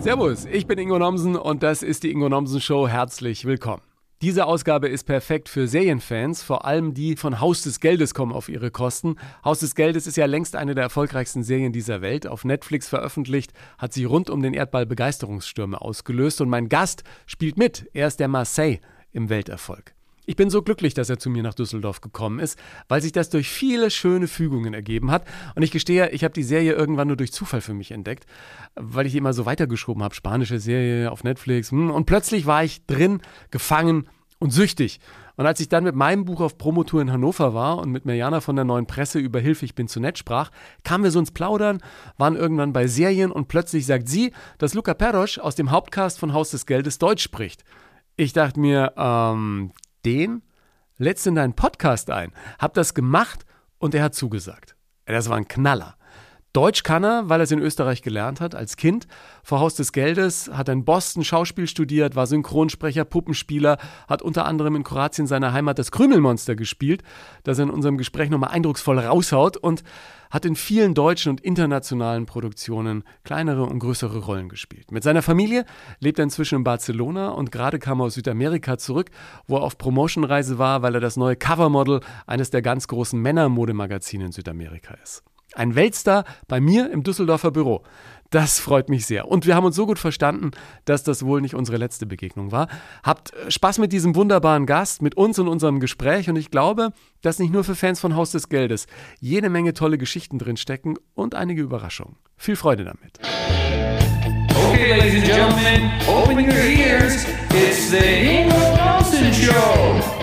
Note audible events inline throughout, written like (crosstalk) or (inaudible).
Servus, ich bin Ingo Nomsen und das ist die Ingo Nomsen Show. Herzlich willkommen. Diese Ausgabe ist perfekt für Serienfans, vor allem die von Haus des Geldes kommen auf ihre Kosten. Haus des Geldes ist ja längst eine der erfolgreichsten Serien dieser Welt. Auf Netflix veröffentlicht, hat sie rund um den Erdball Begeisterungsstürme ausgelöst und mein Gast spielt mit. Er ist der Marseille im Welterfolg. Ich bin so glücklich, dass er zu mir nach Düsseldorf gekommen ist, weil sich das durch viele schöne Fügungen ergeben hat. Und ich gestehe, ich habe die Serie irgendwann nur durch Zufall für mich entdeckt, weil ich immer so weitergeschoben habe. Spanische Serie auf Netflix. Hm, und plötzlich war ich drin, gefangen und süchtig. Und als ich dann mit meinem Buch auf Promotour in Hannover war und mit Mirjana von der neuen Presse über Hilfe, ich bin zu nett sprach, kamen wir so ins Plaudern, waren irgendwann bei Serien und plötzlich sagt sie, dass Luca Perosch aus dem Hauptcast von Haus des Geldes Deutsch spricht. Ich dachte mir, ähm, den lädst in deinen Podcast ein. Hab das gemacht und er hat zugesagt. Das war ein Knaller. Deutsch kann er, weil er es in Österreich gelernt hat, als Kind. Vor Haus des Geldes hat er in Boston Schauspiel studiert, war Synchronsprecher, Puppenspieler, hat unter anderem in Kroatien seiner Heimat das Krümelmonster gespielt, das er in unserem Gespräch nochmal eindrucksvoll raushaut und hat in vielen deutschen und internationalen Produktionen kleinere und größere Rollen gespielt. Mit seiner Familie lebt er inzwischen in Barcelona und gerade kam er aus Südamerika zurück, wo er auf Promotionreise war, weil er das neue Covermodel eines der ganz großen Männermodemagazine in Südamerika ist. Ein Weltstar bei mir im Düsseldorfer Büro. Das freut mich sehr. Und wir haben uns so gut verstanden, dass das wohl nicht unsere letzte Begegnung war. Habt äh, Spaß mit diesem wunderbaren Gast, mit uns und unserem Gespräch. Und ich glaube, dass nicht nur für Fans von Haus des Geldes jede Menge tolle Geschichten drin stecken und einige Überraschungen. Viel Freude damit. Okay, ladies and gentlemen, open your ears. It's the Ingo Nelson Show.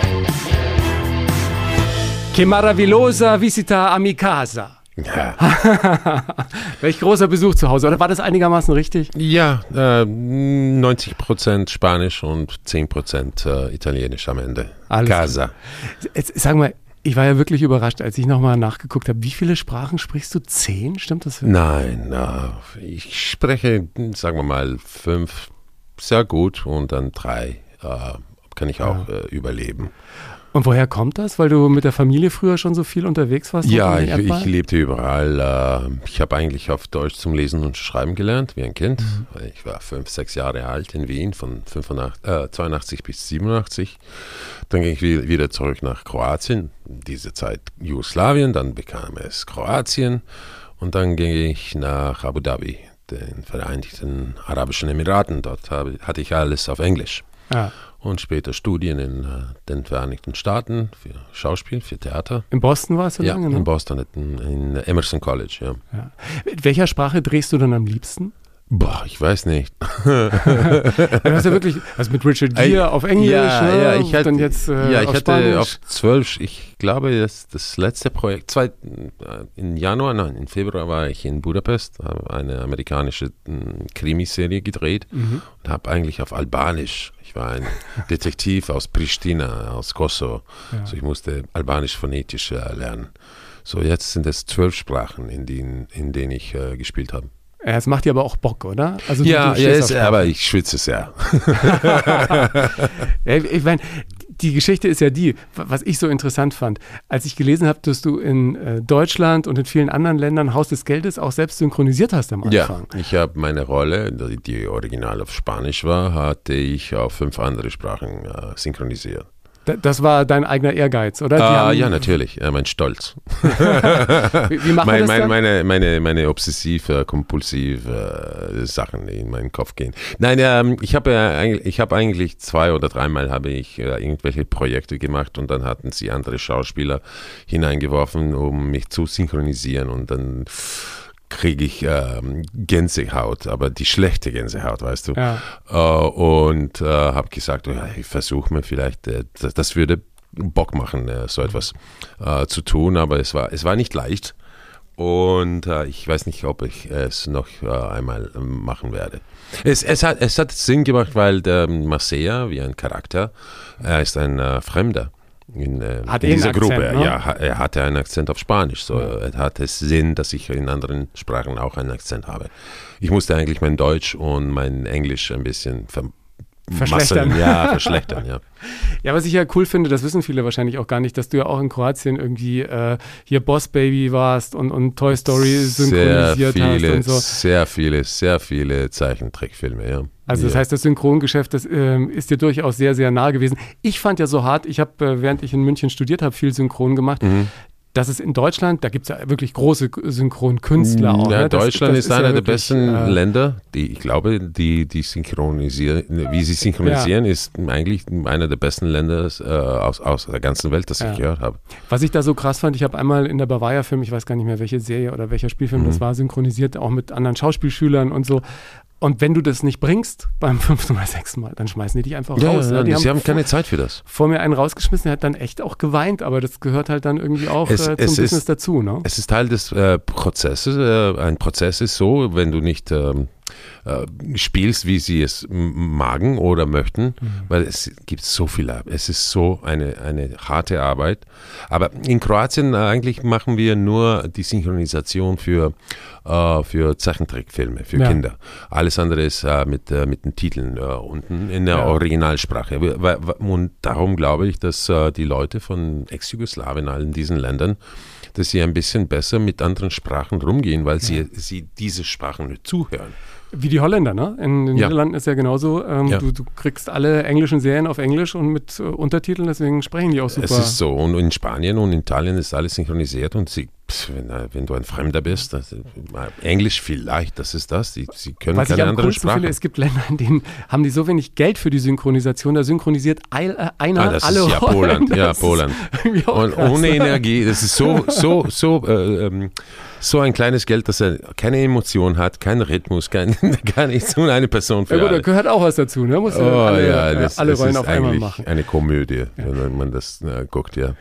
Che maravillosa visita a mi casa. Ja. (laughs) Welch großer Besuch zu Hause. Oder war das einigermaßen richtig? Ja, äh, 90 Prozent Spanisch und 10 Prozent äh, Italienisch am Ende. Alles Casa. Jetzt, sag mal, ich war ja wirklich überrascht, als ich nochmal nachgeguckt habe. Wie viele Sprachen sprichst du? Zehn? Stimmt das? Nein, äh, ich spreche, sagen wir mal, fünf sehr gut und dann drei äh, kann ich auch ja. Äh, überleben. Und woher kommt das? Weil du mit der Familie früher schon so viel unterwegs warst? Ja, ich, ich, lebte überall. Äh, ich habe eigentlich auf Deutsch zum Lesen und Schreiben gelernt, wie ein Kind. Mhm. Ich war fünf, sechs Jahre alt in Wien, von 85, äh, 82 bis 87. Dann ging ich wieder zurück nach Kroatien, diese Zeit Jugoslawien, dann bekam es Kroatien und dann ging ich nach Abu Dhabi, den Vereinigten Arabischen Emiraten. Dort habe, hatte ich alles auf Englisch. Ja und später Studien in äh, den Vereinigten Staaten für Schauspiel, für Theater. In Boston warst du ja, lange? Ja, in Boston, in, in, Emerson College, ja. ja. Mit welcher Sprache drehst du dann am liebsten? Boah, ich weiß nicht. (laughs) du hast ja wirklich, also mit Richard Gere auf Englisch, ja, ne? ja, ich hatte, dann jetzt äh, ja, ich auf hatte Spanisch. auf zwölf, ich glaube, das, das letzte Projekt, zwei, äh, in Januar, nein, im Februar war ich in Budapest, habe eine amerikanische hm, Krimiserie gedreht mhm. und habe eigentlich auf Albanisch, war ein Detektiv aus Pristina, aus Kosovo, ja. also ich musste Albanisch phonetisch äh, lernen. So, jetzt sind es zwölf Sprachen, in denen, in denen ich äh, gespielt habe. Ja, es macht dir aber auch Bock, oder? Also ja, du, ja ist, aber ich schwitze sehr. (laughs) ich meine, die Geschichte ist ja die, was ich so interessant fand. Als ich gelesen habe, dass du in äh, Deutschland und in vielen anderen Ländern Haus des Geldes auch selbst synchronisiert hast am Anfang. Ja, ich habe meine Rolle, die original auf Spanisch war, hatte ich auf fünf andere Sprachen äh, synchronisiert. Das war dein eigener Ehrgeiz, oder? Ah, ja, natürlich, ja, mein Stolz. (laughs) wie, wie macht mein, das mein, meine, meine, meine obsessive, kompulsive äh, Sachen, die in meinen Kopf gehen. Nein, ähm, ich habe äh, ich hab eigentlich zwei oder dreimal habe ich äh, irgendwelche Projekte gemacht und dann hatten sie andere Schauspieler hineingeworfen, um mich zu synchronisieren und dann kriege ich ähm, Gänsehaut, aber die schlechte Gänsehaut, weißt du. Ja. Äh, und äh, habe gesagt, oh, ja, ich versuche mir vielleicht, äh, das, das, würde Bock machen, äh, so etwas äh, zu tun, aber es war, es war nicht leicht. Und äh, ich weiß nicht, ob ich es noch einmal machen werde. Es, es, hat, es hat Sinn gemacht, weil der Marseilla, wie ein Charakter, er ist ein Fremder in, äh, in dieser Akzent, Gruppe. Ne? Ja, er hatte einen Akzent auf Spanisch. So ja. hat es Sinn, dass ich in anderen Sprachen auch einen Akzent habe. Ich musste eigentlich mein Deutsch und mein Englisch ein bisschen ver verschlechtern. Massen, ja, verschlechtern, ja. (laughs) Ja, was ich ja cool finde, das wissen viele wahrscheinlich auch gar nicht, dass du ja auch in Kroatien irgendwie äh, hier Boss Baby warst und, und Toy Story synchronisiert sehr viele, hast und so. Sehr viele, sehr viele Zeichentrickfilme, ja. Also das ja. heißt, das Synchrongeschäft, das ähm, ist dir durchaus sehr, sehr nahe gewesen. Ich fand ja so hart, ich habe, äh, während ich in München studiert habe, viel Synchron gemacht. Mhm dass es in Deutschland, da gibt es ja wirklich große Synchronkünstler auch. Ja, ne? das, Deutschland das ist, ist, einer ja der besten äh, Länder, die ich glaube, die, die synchronisieren, wie sie synchronisieren, ja. ist eigentlich einer der besten Länder äh, aus, aus der ganzen Welt, das ja. ich gehört habe. Was ich da so krass fand, ich habe einmal in der Bavaria-Film, ich weiß gar nicht mehr, welche Serie oder welcher Spielfilm mhm. das war, synchronisiert, auch mit anderen Schauspielschülern und so. Und wenn du das nicht bringst beim (laughs) fünften oder sechsten Mal, dann schmeißen die dich einfach ja, raus. Ja, ne? die sie haben, haben keine Zeit für das. Vor mir einen rausgeschmissen, der hat dann echt auch geweint, aber das gehört halt dann irgendwie auch es, äh, zum Business ist, dazu. Ne? Es ist Teil des äh, Prozesses. Äh, ein Prozess ist so, wenn du nicht ähm, äh, spielst, wie sie es magen oder möchten, mhm. weil es gibt so viel ab. Es ist so eine, eine harte Arbeit. Aber in Kroatien äh, eigentlich machen wir nur die Synchronisation für, äh, für Zeichentrickfilme, für ja. Kinder. Alles andere ist äh, mit, äh, mit den Titeln äh, unten in der ja. Originalsprache. Und darum glaube ich, dass die Leute von Ex-Jugoslawien, allen diesen Ländern, dass sie ein bisschen besser mit anderen Sprachen rumgehen, weil ja. sie, sie diese Sprachen nicht zuhören. Wie die Holländer, ne? In den ja. Niederlanden ist ja genauso. Ähm, ja. Du, du, kriegst alle englischen Serien auf Englisch und mit äh, Untertiteln, deswegen sprechen die auch super. Es ist so. Und in Spanien und in Italien ist alles synchronisiert und sie wenn, wenn, du ein Fremder bist, das, Englisch vielleicht, das ist das. Sie, sie können Was keine ich andere Sprache. Finde, es gibt Länder, in denen haben die so wenig Geld für die Synchronisation, da synchronisiert ein, äh, einer ah, das alle ist ja Poland, ja Poland. Und krass. ohne Energie, das ist so, so, so, äh, ähm, so ein kleines Geld, dass er keine Emotion hat, keinen Rhythmus, kein, (laughs) gar nichts und eine Person für ja, gut, alle. da gehört auch was dazu, ne? Muss oh, alle, ja, das, alle das Rollen auf einmal machen. Eine Komödie, wenn man das äh, guckt, ja.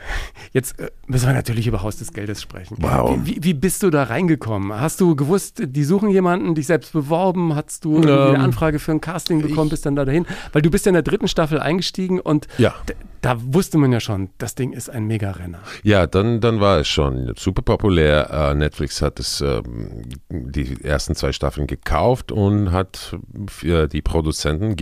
Jetzt äh, müssen wir natürlich über Haus des Geldes sprechen. Wow. Wie, wie, bist du da reingekommen? Hast du gewusst, die suchen jemanden, dich selbst beworben? Hast du ähm, eine Anfrage für ein Casting bekommen, bist dann da dahin? Weil du bist ja in der dritten Staffel eingestiegen und ja. da wusste man ja schon, das Ding ist ein Mega-Renner. Ja, dann, dann war es schon super populär. Uh, Netflix hat es uh, die ersten zwei Staffeln gekauft und hat für die Produzenten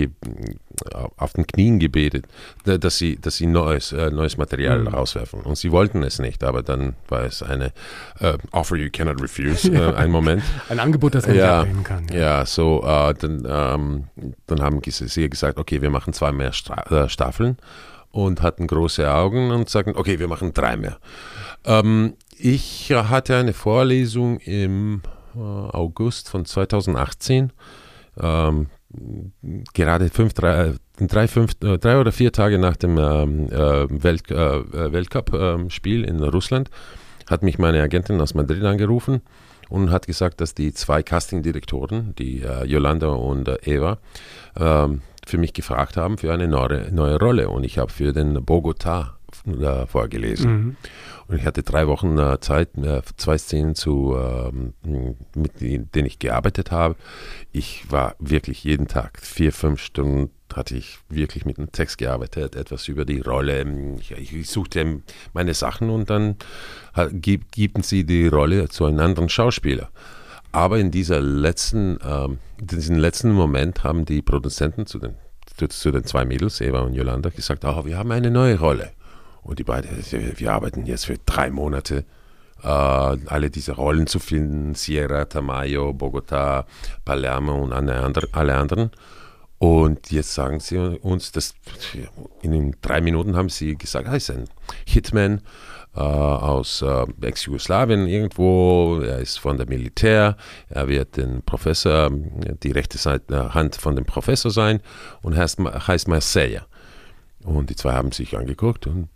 auf den Knien gebetet, dass sie, dass sie neues, äh, neues Material mhm. rauswerfen. Und sie wollten es nicht, aber dann war es eine äh, Offer you cannot refuse, äh, (laughs) ein Moment. ein Angebot, das man ja, nicht ablehnen kann. Ja, ja so, äh, dann, ähm, dann haben sie gesagt, okay, wir machen zwei mehr Stra äh, Staffeln und hatten große Augen und sagten, okay, wir machen drei mehr. Ähm, ich hatte eine Vorlesung im äh, August von 2018. Ähm, gerade fünf, drei, drei, fünf, äh, drei oder vier Tage nach dem ähm, äh, Welt, äh, Weltcup-Spiel in Russland hat mich meine Agentin aus Madrid angerufen und hat gesagt, dass die zwei Casting-Direktoren, die äh, Yolanda und äh, Eva, ähm, für mich gefragt haben für eine neue, neue Rolle. Und ich habe für den Bogota äh, vorgelesen. Mhm. Und ich hatte drei Wochen äh, Zeit, zwei Szenen zu, ähm, mit denen ich gearbeitet habe. Ich war wirklich jeden Tag vier, fünf Stunden hatte ich wirklich mit dem Text gearbeitet, etwas über die Rolle. Ich, ich suchte meine Sachen und dann gib, geben sie die Rolle zu einem anderen Schauspieler. Aber in dieser letzten, ähm, diesem letzten Moment haben die Produzenten zu den, zu, zu den zwei Mädels, Eva und Yolanda, gesagt, oh, wir haben eine neue Rolle. Und die beiden, wir arbeiten jetzt für drei Monate, äh, alle diese Rollen zu finden, Sierra, Tamayo, Bogota, Palermo und alle anderen. Und jetzt sagen sie uns, dass in drei Minuten haben sie gesagt, er ist ein Hitman äh, aus äh, Ex-Jugoslawien irgendwo, er ist von der Militär, er wird den Professor, die rechte Seite, Hand von dem Professor sein und heißt, heißt Marseille. Und die zwei haben sich angeguckt und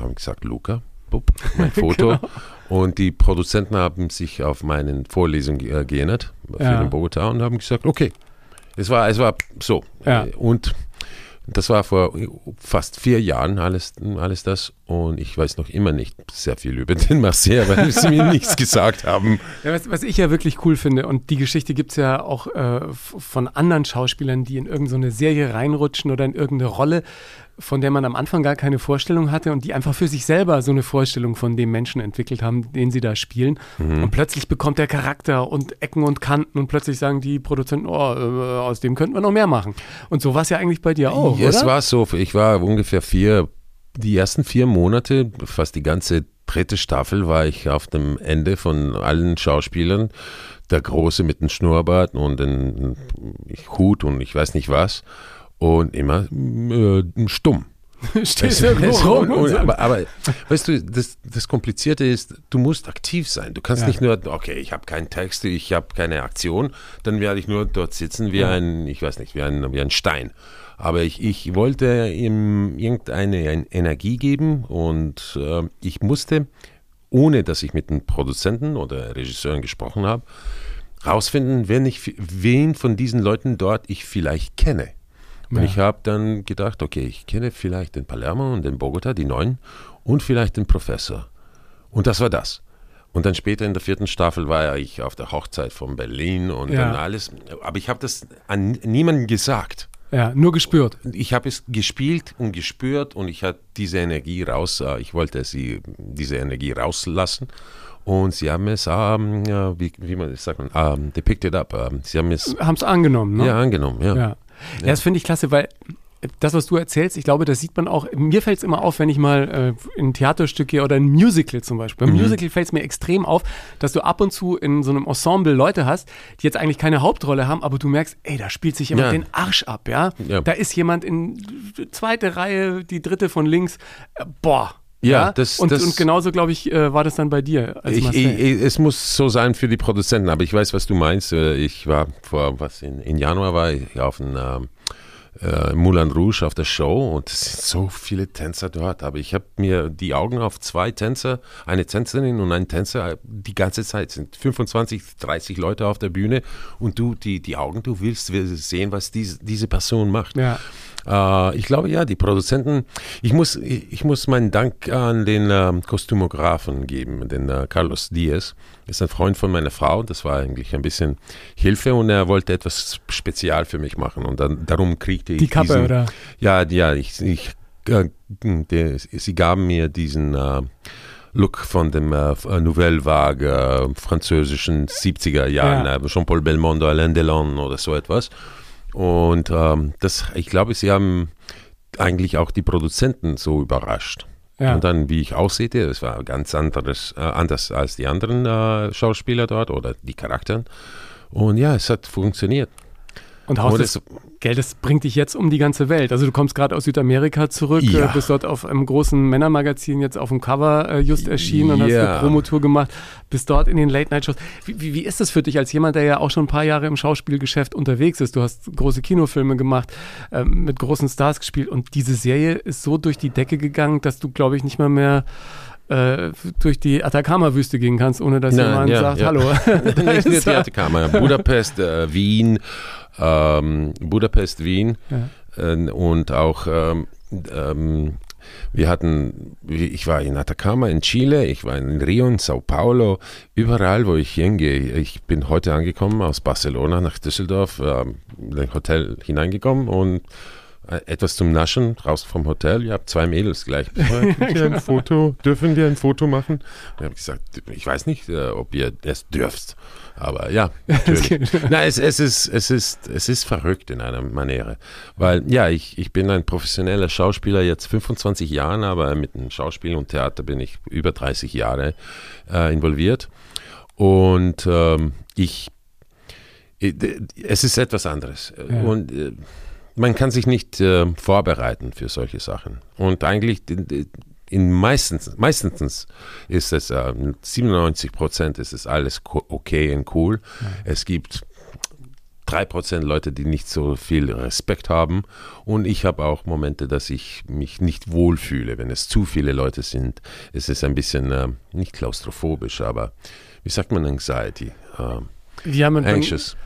haben gesagt, Luca, bup, mein (laughs) Foto. genau. Und die Produzenten haben sich auf meine Vorlesung äh, geändert für ja. den Bogota und haben gesagt, okay, es war, es war so. Ja. Und das war vor fast vier Jahren alles, alles das. Und ich weiß noch immer nicht sehr viel über (laughs) den Marseille, weil sie mir nichts gesagt haben. Ja, was, was, ich ja wirklich cool finde, und die Geschichte gibt es ja auch äh, von anderen Schauspielern, die in irgendeine so Serie reinrutschen oder in irgendeine Rolle, von der man am Anfang gar keine Vorstellung hatte und die einfach für sich selber so eine Vorstellung von dem Menschen entwickelt haben, den sie da spielen. Mhm. Und plötzlich bekommt der Charakter und Ecken und Kanten und plötzlich sagen die Produzenten, oh, äh, aus dem könnten wir noch mehr machen. Und so war es ja eigentlich bei dir auch. Es oder? war so, ich war ungefähr vier, die ersten vier Monate, fast die ganze dritte Staffel, war ich auf dem Ende von allen Schauspielern. Der Große mit dem Schnurrbart und dem Hut und ich weiß nicht was und immer äh, stumm. (laughs) Stehst du (laughs) rum. Und, aber, aber, weißt du, das, das Komplizierte ist, du musst aktiv sein. Du kannst ja. nicht nur, okay, ich habe keinen Text, ich habe keine Aktion, dann werde ich nur dort sitzen wie ja. ein, ich weiß nicht, wie ein, wie ein Stein. Aber ich, ich wollte ihm irgendeine Energie geben und äh, ich musste, ohne dass ich mit den Produzenten oder Regisseuren gesprochen habe, rausfinden, wen, ich, wen von diesen Leuten dort ich vielleicht kenne. Und ja. ich habe dann gedacht, okay, ich kenne vielleicht den Palermo und den Bogota, die neuen, und vielleicht den Professor. Und das war das. Und dann später in der vierten Staffel war ich auf der Hochzeit von Berlin und ja. dann alles. Aber ich habe das an niemanden gesagt. Ja, nur gespürt. Ich habe es gespielt und gespürt und ich hatte diese Energie raus. Äh, ich wollte sie, diese Energie rauslassen. Und sie haben es, ähm, wie, wie man das sagt, ähm, depicted up. Ähm, sie haben es. Haben es angenommen, ne? Ja, angenommen, ja. ja. Ja, das finde ich klasse, weil das, was du erzählst, ich glaube, das sieht man auch, mir fällt es immer auf, wenn ich mal äh, in ein Theaterstück gehe oder ein Musical zum Beispiel. Beim mhm. Musical fällt es mir extrem auf, dass du ab und zu in so einem Ensemble Leute hast, die jetzt eigentlich keine Hauptrolle haben, aber du merkst, ey, da spielt sich jemand ja. den Arsch ab, ja? ja? Da ist jemand in zweite Reihe, die dritte von links, boah, ja, ja? Das, und, das, und genauso, glaube ich, äh, war das dann bei dir. Ich, ich, es muss so sein für die Produzenten, aber ich weiß, was du meinst. Äh, ich war vor, was, in, in Januar war ich auf einem äh, Moulin Rouge auf der Show und es sind so viele Tänzer dort, aber ich habe mir die Augen auf zwei Tänzer, eine Tänzerin und einen Tänzer die ganze Zeit, sind 25, 30 Leute auf der Bühne und du, die, die Augen, du willst sehen, was diese, diese Person macht. Ja. Äh, ich glaube ja, die Produzenten, ich muss, ich muss meinen Dank an den äh, Kostümografen geben, den äh, Carlos Diaz. Ist ein Freund von meiner Frau, das war eigentlich ein bisschen Hilfe und er wollte etwas spezial für mich machen und dann, darum kriegte ich Die Kappe, diesen, oder? Ja, ja, ich, ich äh, der, sie gaben mir diesen äh, Look von dem äh, Nouvelle Vague, äh, französischen 70er Jahren, ja. Äh, Jean-Paul Belmondo, Alain Delon oder so etwas. Und ähm, das, ich glaube, sie haben eigentlich auch die Produzenten so überrascht. Ja. Und dann, wie ich aussehe, das war ganz anderes, äh, anders als die anderen äh, Schauspieler dort oder die Charakteren. Und ja, es hat funktioniert. Und Haus des Geldes bringt dich jetzt um die ganze Welt. Also du kommst gerade aus Südamerika zurück, ja. bist dort auf einem großen Männermagazin jetzt auf dem Cover äh, just erschienen und ja. hast eine Promotour gemacht, bist dort in den Late-Night-Shows. Wie, wie, wie, ist das für dich als jemand, der ja auch schon ein paar Jahre im Schauspielgeschäft unterwegs ist? Du hast große Kinofilme gemacht, äh, mit großen Stars gespielt und diese Serie ist so durch die Decke gegangen, dass du, glaube ich, nicht mal mehr äh, durch die Atacama-Wüste gehen kannst, ohne dass Nein, jemand ja, sagt, ja. hallo. (laughs) nicht nur (laughs) die Atacama, Budapest, äh, Wien, ähm, Budapest, Wien ja. äh, und auch ähm, ähm, wir hatten, ich war in Atacama in Chile, ich war in Rio, in Sao Paulo, überall, wo ich hingehe. Ich bin heute angekommen aus Barcelona nach Düsseldorf, äh, in ein Hotel hineingekommen und etwas zum Naschen, raus vom Hotel. Ihr habt zwei Mädels gleich. (laughs) ein Foto? Dürfen wir ein Foto machen? Und ich habe gesagt, ich weiß nicht, äh, ob ihr es dürft. Aber ja, (laughs) natürlich. Na, es, es, ist, es, ist, es ist verrückt in einer Maniere. Weil, ja, ich, ich bin ein professioneller Schauspieler, jetzt 25 Jahre, aber mit dem Schauspiel und Theater bin ich über 30 Jahre äh, involviert. Und ähm, ich, äh, es ist etwas anderes. Ja. Und äh, man kann sich nicht äh, vorbereiten für solche Sachen. Und eigentlich in meistens, meistens ist es äh, 97 Prozent ist es alles okay und cool. Ja. Es gibt drei Prozent Leute, die nicht so viel Respekt haben. Und ich habe auch Momente, dass ich mich nicht wohlfühle. Wenn es zu viele Leute sind, ist es ein bisschen äh, nicht klaustrophobisch, aber wie sagt man Anxiety? Äh, ja, anxious.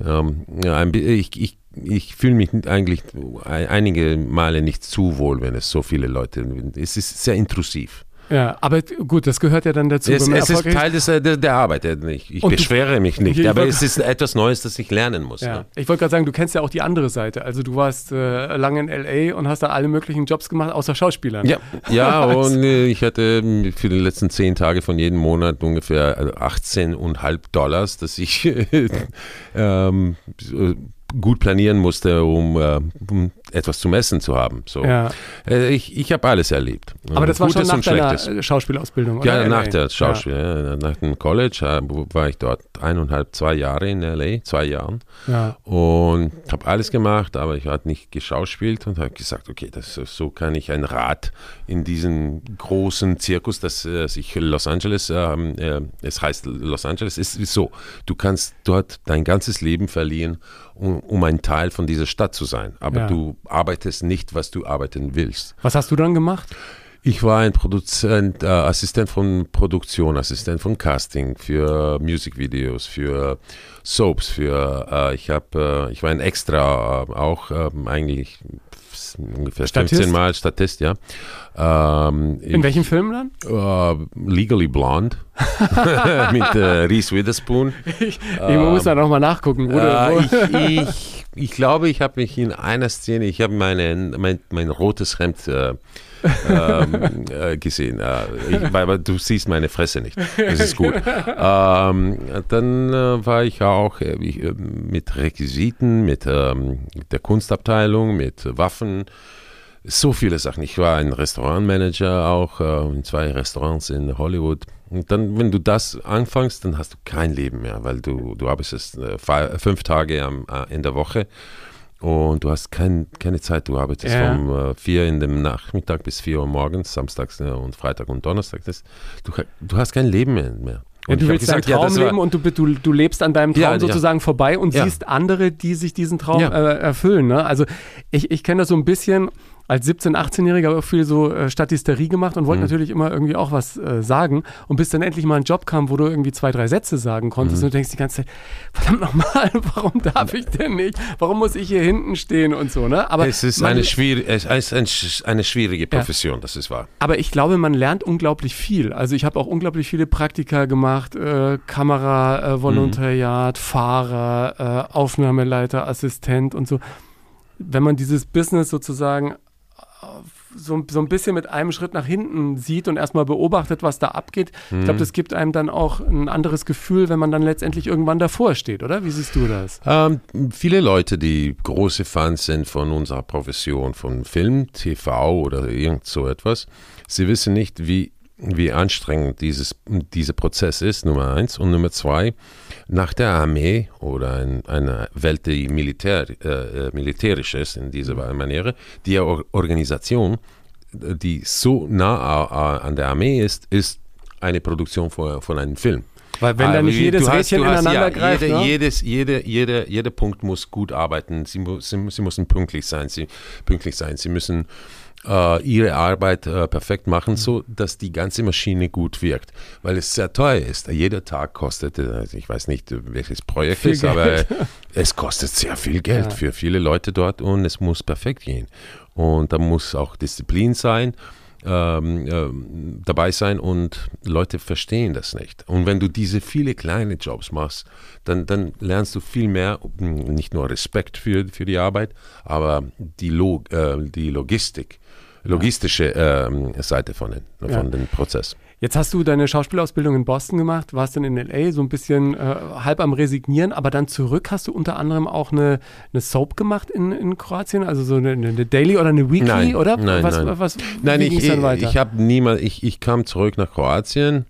Ähm, ja, ich, ich ich fühle mich eigentlich einige Male nicht zu wohl, wenn es so viele Leute, es ist sehr intrusiv. Ja, aber gut, das gehört ja dann dazu. Es, es ist Teil des, der, der Arbeit. Ich, ich beschwere mich nicht, ich aber es ist etwas Neues, das ich lernen muss. Ja. Ne? Ich wollte gerade sagen, du kennst ja auch die andere Seite. Also du warst äh, lange in L.A. und hast da alle möglichen Jobs gemacht, außer Schauspielern. Ja, ja (laughs) und äh, ich hatte für die letzten zehn Tage von jedem Monat ungefähr 18,5 Dollars, dass ich (laughs) ähm, gut planieren musste, um, äh, um etwas zum Essen zu haben. So. Ja. Äh, ich ich habe alles erlebt. Aber das war Gutes schon nach deiner Schlechtes. Schauspielausbildung, oder? Ja, nach der Schauspiel, ja. nach dem College äh, war ich dort eineinhalb, zwei Jahre in L.A., zwei Jahren. Ja. Und habe alles gemacht, aber ich hatte nicht geschauspielt und habe gesagt, okay, das, so kann ich ein Rad in diesem großen Zirkus, das äh, sich Los Angeles, ähm, äh, es heißt Los Angeles, ist so, du kannst dort dein ganzes Leben verlieren, um, um ein Teil von dieser Stadt zu sein. Aber ja. du arbeitest nicht, was du arbeiten willst. Was hast du dann gemacht? Ich war ein Produzent, äh, Assistent von Produktion, Assistent von Casting für Musikvideos, für Soaps, für äh, ich habe, äh, ich war ein Extra äh, auch ähm, ungefähr Statist? 15 Mal Statist, ja. Ähm, In ich, welchem Film dann? Uh, Legally Blonde (laughs) mit äh, Reese Witherspoon. Ich, ich muss da nochmal nachgucken. Äh, ich, ich, ich, glaube, ich habe mich in einer Szene, ich habe mein, mein rotes Hemd äh, ähm, äh, gesehen. Äh, ich, weil, weil, du siehst meine Fresse nicht. Das ist gut. ähm, dann äh, war ich auch äh, ich, äh, mit Requisiten, mit ähm, der Kunstabteilung, mit Waffen. So viele Sachen. Ich war ein Restaurantmanager auch äh, in zwei Restaurants in Hollywood. Und dann, wenn du das anfängst, dann hast du kein Leben mehr, weil du, du arbeitest fünf Tage am, in der Woche und du hast kein, keine Zeit, du arbeitest ja. von äh, 4 in dem Nachmittag bis 4 Uhr morgens, samstags äh, und Freitag und Donnerstag. Das, du, du hast kein Leben mehr. Ja, du willst gesagt, deinen Traum ja, leben und du, du, du lebst an deinem Traum ja, sozusagen vorbei und siehst andere, die sich diesen Traum äh, erfüllen. Ne? Also ich, ich kenne das so ein bisschen, als 17-, 18-Jähriger auch viel so äh, Statisterie gemacht und wollte mhm. natürlich immer irgendwie auch was äh, sagen. Und bis dann endlich mal ein Job kam, wo du irgendwie zwei, drei Sätze sagen konntest mhm. und du denkst die ganze Zeit, verdammt nochmal, (laughs) warum darf ich denn nicht? Warum muss ich hier hinten stehen und so, ne? Aber es ist, eine, schwierig, es ist eine schwierige Profession, ja. das ist wahr. Aber ich glaube, man lernt unglaublich viel. Also ich habe auch unglaublich viele Praktika gemacht, äh, Kamera, äh, Volontariat, mhm. Fahrer, äh, Aufnahmeleiter, Assistent und so. Wenn man dieses Business sozusagen so, so ein bisschen mit einem Schritt nach hinten sieht und erstmal beobachtet, was da abgeht. Mhm. Ich glaube, das gibt einem dann auch ein anderes Gefühl, wenn man dann letztendlich irgendwann davor steht, oder? Wie siehst du das? Ähm, viele Leute, die große Fans sind von unserer Profession, von Film, TV oder irgend so etwas, sie wissen nicht, wie wie anstrengend dieses, dieser Prozess ist, Nummer eins. Und Nummer zwei, nach der Armee oder in einer Welt, die militär, äh, militärisch ist, in dieser Manier, die Organisation, die so nah an der Armee ist, ist eine Produktion von, von einem Film. Weil wenn da nicht jedes hast, Rädchen ineinander hast, ja, greift, jede, ne? jedes, jede, jede, jeder Punkt muss gut arbeiten. Sie, sie, sie müssen pünktlich sein. Sie, pünktlich sein. Sie müssen äh, ihre Arbeit äh, perfekt machen, so dass die ganze Maschine gut wirkt, weil es sehr teuer ist. Jeder Tag kostet, also ich weiß nicht, welches Projekt viel ist, Geld. aber (laughs) es kostet sehr viel Geld ja. für viele Leute dort und es muss perfekt gehen. Und da muss auch Disziplin sein. Ähm, äh, dabei sein und Leute verstehen das nicht. Und wenn du diese viele kleine Jobs machst, dann, dann lernst du viel mehr, nicht nur Respekt für, für die Arbeit, aber die, Log, äh, die Logistik logistische äh, Seite von, den, von ja. dem Prozess. Jetzt hast du deine Schauspielausbildung in Boston gemacht, warst dann in LA so ein bisschen äh, halb am Resignieren, aber dann zurück hast du unter anderem auch eine, eine Soap gemacht in, in Kroatien, also so eine, eine Daily oder eine Weekly, nein, oder? Nein, was, nein. Was, nein ich, ich, ich habe niemals, ich, ich kam zurück nach Kroatien.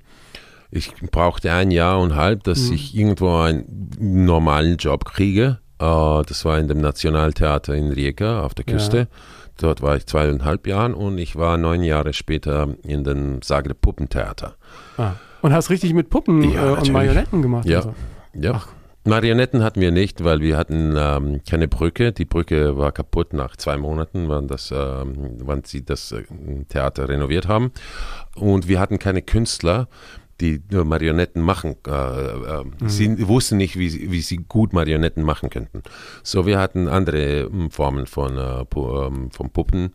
Ich brauchte ein Jahr und halb, dass mhm. ich irgendwo einen normalen Job kriege. Uh, das war in dem Nationaltheater in Rijeka auf der Küste. Ja. Dort war ich zweieinhalb Jahre und ich war neun Jahre später in dem Zagreb Puppentheater. Ah. Und hast richtig mit Puppen ja, äh, und Marionetten gemacht? Ja. Also. ja. Ach. Marionetten hatten wir nicht, weil wir hatten ähm, keine Brücke. Die Brücke war kaputt nach zwei Monaten, wann, das, ähm, wann sie das äh, Theater renoviert haben. Und wir hatten keine Künstler, die Marionetten machen. Äh, äh, mhm. Sie wussten nicht, wie, wie sie gut Marionetten machen könnten. So, wir hatten andere hm, Formen von, äh, ähm, von Puppen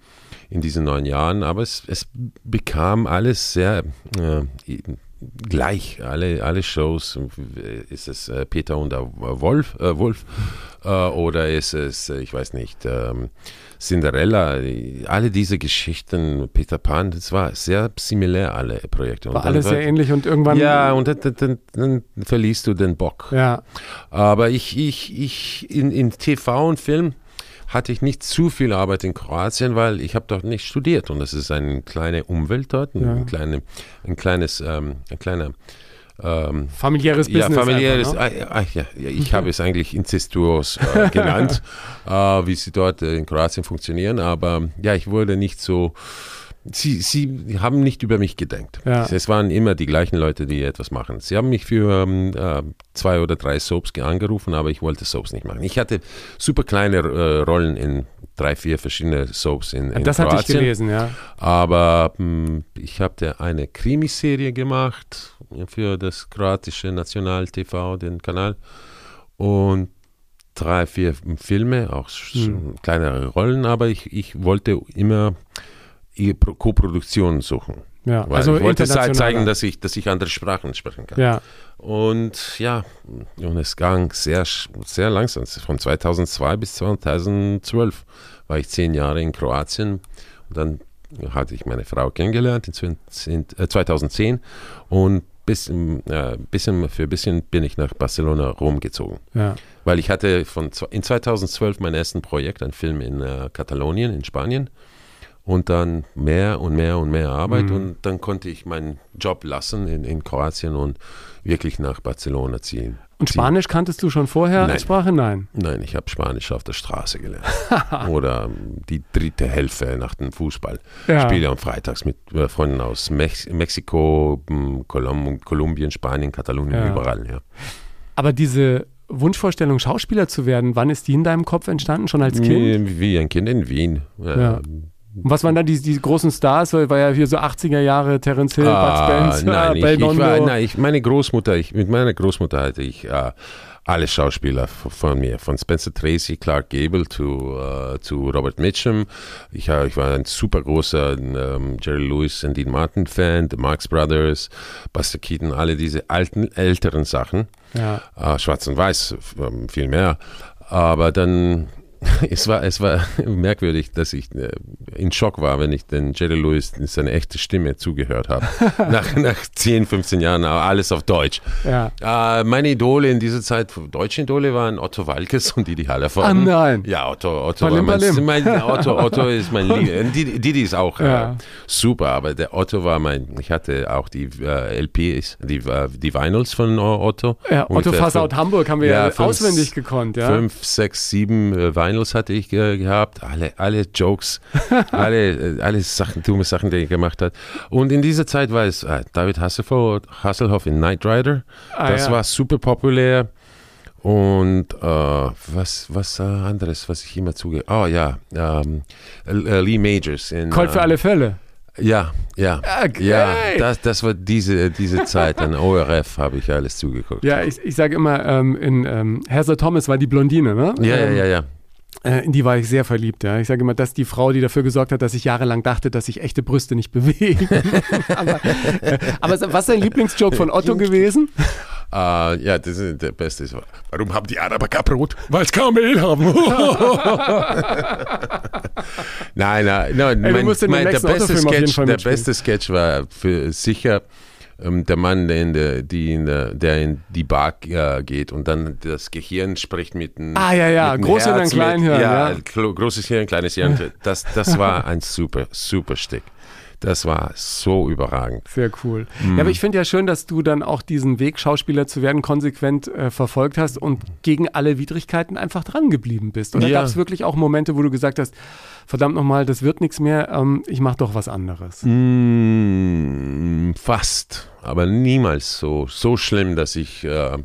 in diesen neun Jahren, aber es, es bekam alles sehr äh, gleich. Alle, alle Shows, ist es äh, Peter und der Wolf, äh, Wolf äh, oder ist es, ich weiß nicht, ähm, Cinderella, alle diese Geschichten, Peter Pan, das war sehr similär, alle Projekte. War alles sehr ähnlich und irgendwann. Ja, und dann, dann, dann, verlierst du den Bock. Ja. Aber ich, ich, ich in, in TV und Film hatte ich nicht zu viel Arbeit in Kroatien, weil ich habe dort nicht studiert und es ist eine kleine Umwelt dort, ein, ja. kleine, ein kleines, ähm, ein kleiner ähm, familiäres Business. Ja, familiäres. Einfach, ne? ah, ja, ja, ich habe es eigentlich incestuos äh, (laughs) genannt, äh, wie sie dort äh, in Kroatien funktionieren. Aber ja, ich wurde nicht so. Sie, sie haben nicht über mich gedenkt. Ja. Es waren immer die gleichen Leute, die etwas machen. Sie haben mich für ähm, äh, zwei oder drei Soaps angerufen, aber ich wollte Soaps nicht machen. Ich hatte super kleine äh, Rollen in drei, vier verschiedene Soaps in, in das Kroatien. Das hatte ich gelesen, ja. Aber mh, hm, ich habe eine Krimiserie gemacht für das kroatische National-TV, den Kanal. Und drei, vier Filme, auch hm. kleinere Rollen, aber ich, ich wollte immer Co-Produktionen suchen. Ja, also ich wollte zeigen, dass ich, dass ich andere Sprachen sprechen kann. Ja. Und ja, und es ging sehr, sehr langsam. Von 2002 bis 2012 war ich zehn Jahre in Kroatien. Und dann hatte ich meine Frau kennengelernt in 2010 äh, und bisschen, äh, bisschen für bisschen bin ich nach Barcelona rumgezogen. Ja. Weil ich hatte von, in 2012 mein ersten Projekt, ein Film in äh, Katalonien, in Spanien. Und dann mehr und mehr und mehr Arbeit. Mhm. Und dann konnte ich meinen Job lassen in, in Kroatien und wirklich nach Barcelona ziehen. Und Spanisch kanntest du schon vorher Nein. als Sprache? Nein. Nein, ich habe Spanisch auf der Straße gelernt. (laughs) Oder ähm, die dritte Hälfte nach dem Fußball. Ja. Ich spiele am Freitags mit äh, Freunden aus Mex Mexiko, Kolum Kolumbien, Spanien, Katalonien, ja. überall. Ja. Aber diese Wunschvorstellung, Schauspieler zu werden, wann ist die in deinem Kopf entstanden? Schon als Kind? Wie ein Kind in Wien. Ja. Und was waren dann die, die großen Stars? War ja hier so 80er Jahre Terence Hill, ah, Bud Spencer, nein, ich, ich war, nein, ich, meine Großmutter, ich, mit meiner Großmutter hatte ich äh, alle Schauspieler von mir, von Spencer Tracy, Clark Gable zu, uh, zu Robert Mitchum. Ich, ich war ein super großer ähm, Jerry Lewis und Dean Martin Fan, The Marx Brothers, Buster Keaton, alle diese alten, älteren Sachen. Ja. Uh, Schwarz und Weiß, um, viel mehr. Aber dann (laughs) es war, es war (laughs) merkwürdig, dass ich äh, in Schock war, wenn ich den Jerry Lewis seine echte Stimme zugehört habe. (laughs) nach, nach 10, 15 Jahren, alles auf Deutsch. Ja. Äh, meine Idole in dieser Zeit, deutsche Idole waren Otto Walkes und Didi Hallervorden. Ah nein. Ja, Otto, Otto war mein, mein, Otto, Otto ist mein Lieb. Didi, Didi ist auch ja. äh, super, aber der Otto war mein, ich hatte auch die äh, LPs, die, äh, die Vinyls von Otto. Ja, Otto Fassaut Hamburg haben wir ja, fünf, auswendig gekonnt. Ja. Fünf, sechs, sieben äh, Vinyls hatte ich äh, gehabt, alle, alle Jokes, (laughs) alle, äh, alle Sachen, dumme Sachen, die er gemacht hat. Und in dieser Zeit war es äh, David Hasselhoff, Hasselhoff in Knight Rider. Ah, das ja. war super populär. Und äh, was, was äh, anderes, was ich immer zugehe. Oh ja, ähm, äh, Lee Majors in. Colt für alle Fälle. Ja, ja. Okay. Ja, das, das war diese, diese Zeit. An ORF habe ich alles zugeguckt. Ja, ich, ich sage immer, ähm, in ähm, Heather Thomas war die Blondine, ne? Ja, ähm, ja, ja, ja. Äh, in die war ich sehr verliebt. Ja. Ich sage immer, das ist die Frau, die dafür gesorgt hat, dass ich jahrelang dachte, dass sich echte Brüste nicht bewegen. (laughs) aber, äh, aber, was ist dein Lieblingsjoke von Otto gewesen? Uh, ja, das ist der beste. Warum haben die Araber kein Brot? Weil sie kein Mehl haben. (laughs) nein, nein, nein. Ey, mein, mein, der, beste Sketch, der beste Sketch war für sicher ähm, der Mann, der in, der, die in der, der in die Bar äh, geht und dann das Gehirn spricht mit einem Ah ja, ja, großes Hirn, kleines Hirn. Ja, ja, großes (laughs) Hirn, kleines Hirn. Das, das war ein super, super Stück. Das war so überragend. Sehr cool. Mhm. Ja, aber ich finde ja schön, dass du dann auch diesen Weg, Schauspieler zu werden, konsequent äh, verfolgt hast und gegen alle Widrigkeiten einfach dran geblieben bist. Oder ja. gab es wirklich auch Momente, wo du gesagt hast, verdammt nochmal, das wird nichts mehr, ähm, ich mache doch was anderes? Mm, fast, aber niemals so, so schlimm, dass ich äh,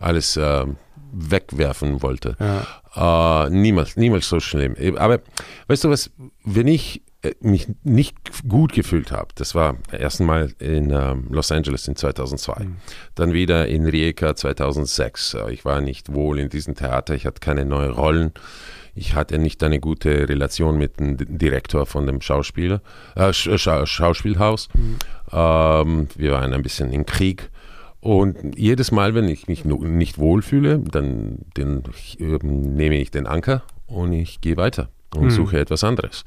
alles äh, wegwerfen wollte. Ja. Äh, niemals, niemals so schlimm. Aber weißt du was, wenn ich äh, mich nicht gut gefühlt habe, das war erstmal in ähm, Los Angeles in 2002, mhm. dann wieder in Rijeka 2006. Ich war nicht wohl in diesem Theater, ich hatte keine neuen Rollen. Ich hatte nicht eine gute Relation mit dem Direktor von dem Schauspieler, äh, Scha Schauspielhaus. Mhm. Ähm, wir waren ein bisschen im Krieg. Und jedes Mal, wenn ich mich nicht wohlfühle, dann, dann äh, nehme ich den Anker und ich gehe weiter und mhm. suche etwas anderes.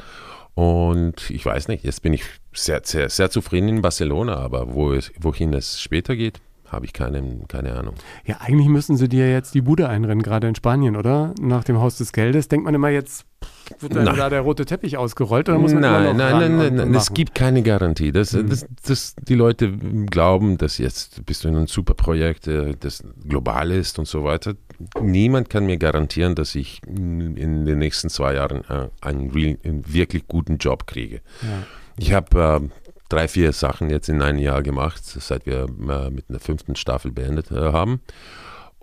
Und ich weiß nicht, jetzt bin ich sehr, sehr, sehr zufrieden in Barcelona, aber wo wohin es später geht, habe ich keine, keine Ahnung. Ja, eigentlich müssen sie dir jetzt die Bude einrennen, gerade in Spanien, oder? Nach dem Haus des Geldes. Denkt man immer jetzt, wird dann da der rote Teppich ausgerollt oder muss man Nein, nein, nein, nein, nein es gibt keine Garantie. Das, mhm. das, das, die Leute glauben, dass jetzt bist du in einem super Projekt, äh, das global ist und so weiter. Niemand kann mir garantieren, dass ich in den nächsten zwei Jahren äh, einen, einen wirklich guten Job kriege. Ja. Ich habe äh, drei, vier Sachen jetzt in einem Jahr gemacht, seit wir äh, mit einer fünften Staffel beendet äh, haben.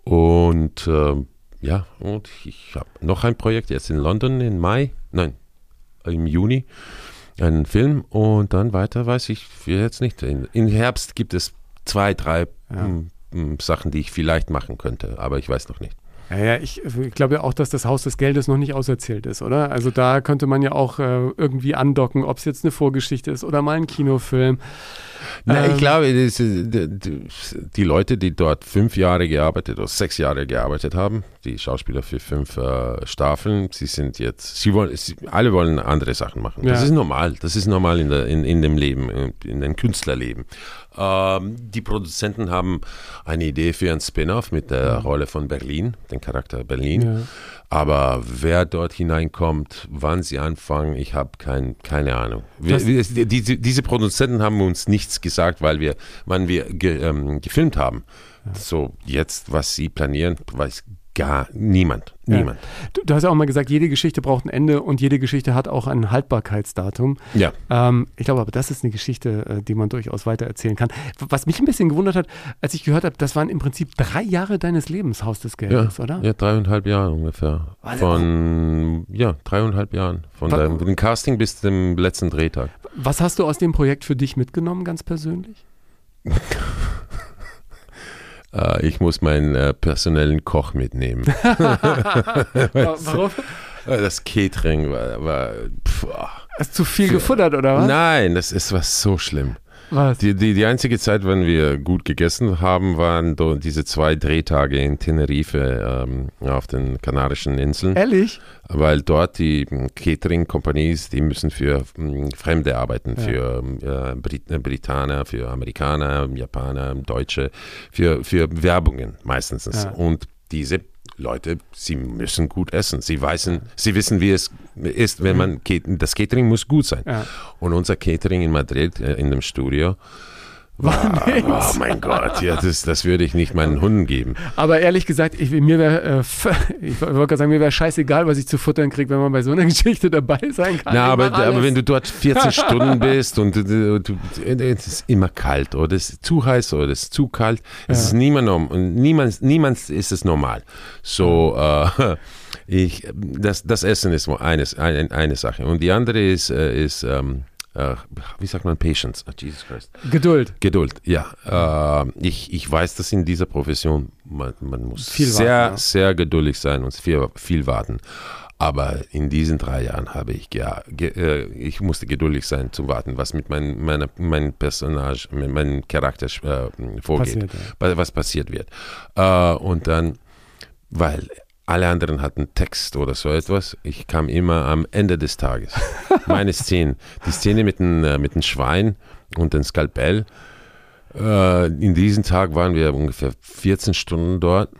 Und äh, ja, und ich habe noch ein Projekt jetzt in London im Mai, nein, im Juni, einen Film und dann weiter weiß ich jetzt nicht. Im Herbst gibt es zwei, drei ja. Sachen, die ich vielleicht machen könnte, aber ich weiß noch nicht. Ja, ja, ich, ich glaube ja auch, dass das Haus des Geldes noch nicht auserzählt ist, oder? Also da könnte man ja auch äh, irgendwie andocken, ob es jetzt eine Vorgeschichte ist oder mal ein Kinofilm. Na, ähm, ich glaube, das, die, Leute, die dort fünf Jahre gearbeitet oder sechs Jahre gearbeitet haben, die Schauspieler für fünf äh, Staffeln, sie sind jetzt, sie wollen, sie, alle wollen andere Sachen machen. Das ja. ist normal. Das ist normal in, der, in, in dem Leben, in dem Künstlerleben. Ähm, die Produzenten haben eine Idee für ein Spin-off mit der mhm. Rolle von Berlin, den Charakter Berlin. Ja. Aber wer dort hineinkommt, wann sie anfangen, ich habe kein, keine Ahnung. Wir, wir, diese, diese, Produzenten haben uns nichts gesagt, weil wir, wann wir ge, ähm, gefilmt haben. Ja. So jetzt, was sie planieren, weiß Gar niemand. Niemand. Ja. Du, du, hast ja auch mal gesagt, jede Geschichte braucht ein Ende und jede Geschichte hat auch ein Haltbarkeitsdatum. Ja. Ähm, ich glaube aber, das ist eine Geschichte, äh, die man durchaus weitererzählen kann. Was mich ein bisschen gewundert hat, als ich gehört habe, das waren im Prinzip drei Jahre deines Lebens Haus des Geldes, ja, oder? Ja, dreieinhalb Jahre ungefähr. Von, ja, dreieinhalb Jahren. Von dem Casting bis zum letzten Drehtag. Was hast du aus dem Projekt für dich mitgenommen, ganz persönlich? (laughs) äh, ich muss meinen äh, personellen Koch mitnehmen. (laughs) Warum? Das Catering war, war pff, Hast du zu viel gefuttert oder was? Nein, das ist was so schlimm. Was? Die, die, die einzige Zeit, wenn wir gut gegessen haben, waren diese zwei Drehtage in Tenerife ähm, auf den Kanarischen Inseln. Ehrlich? Weil dort die Catering-Companies, die müssen für ähm, Fremde arbeiten, ja. für äh, Brit äh, Britaner, für Amerikaner, Japaner, Deutsche, für, für Werbungen meistens. Ja. Und diese Leute, sie müssen gut essen. Sie, weißen, sie wissen, wie es ist, wenn man, das Catering muss gut sein. Ja. Und unser Catering in Madrid, äh, in dem Studio, war, oh mein Gott, ja, das, das würde ich nicht meinen Hunden geben. Aber ehrlich gesagt, ich, mir wäre, äh, (laughs) ich wollte gerade sagen, mir wäre scheißegal, was ich zu futtern kriege, wenn man bei so einer (laughs) Geschichte dabei sein kann. Na, aber, aber wenn du dort 14 (laughs) Stunden bist und du, du, es ist immer kalt oder es ist zu heiß oder es ist zu kalt, es ja. ist niemand, und niemand, niemand ist es normal. So, äh, ich, das, das Essen ist eines, eine, eine Sache. Und die andere ist, äh, ist ähm, äh, wie sagt man, Patience, oh, Jesus Christ. Geduld. Geduld, ja. Äh, ich, ich weiß, dass in dieser Profession man, man muss viel sehr, warten, ja. sehr geduldig sein und viel, viel warten. Aber in diesen drei Jahren habe ich, ja, ge, äh, ich musste geduldig sein zu warten, was mit mein, meiner, meinem Personage, mit meinem Charakter äh, vorgeht, passiert, ja. was passiert wird. Äh, und dann, weil alle anderen hatten Text oder so etwas. Ich kam immer am Ende des Tages. (laughs) Meine Szene. Die Szene mit dem, äh, mit dem Schwein und dem Skalpell. Äh, in diesem Tag waren wir ungefähr 14 Stunden dort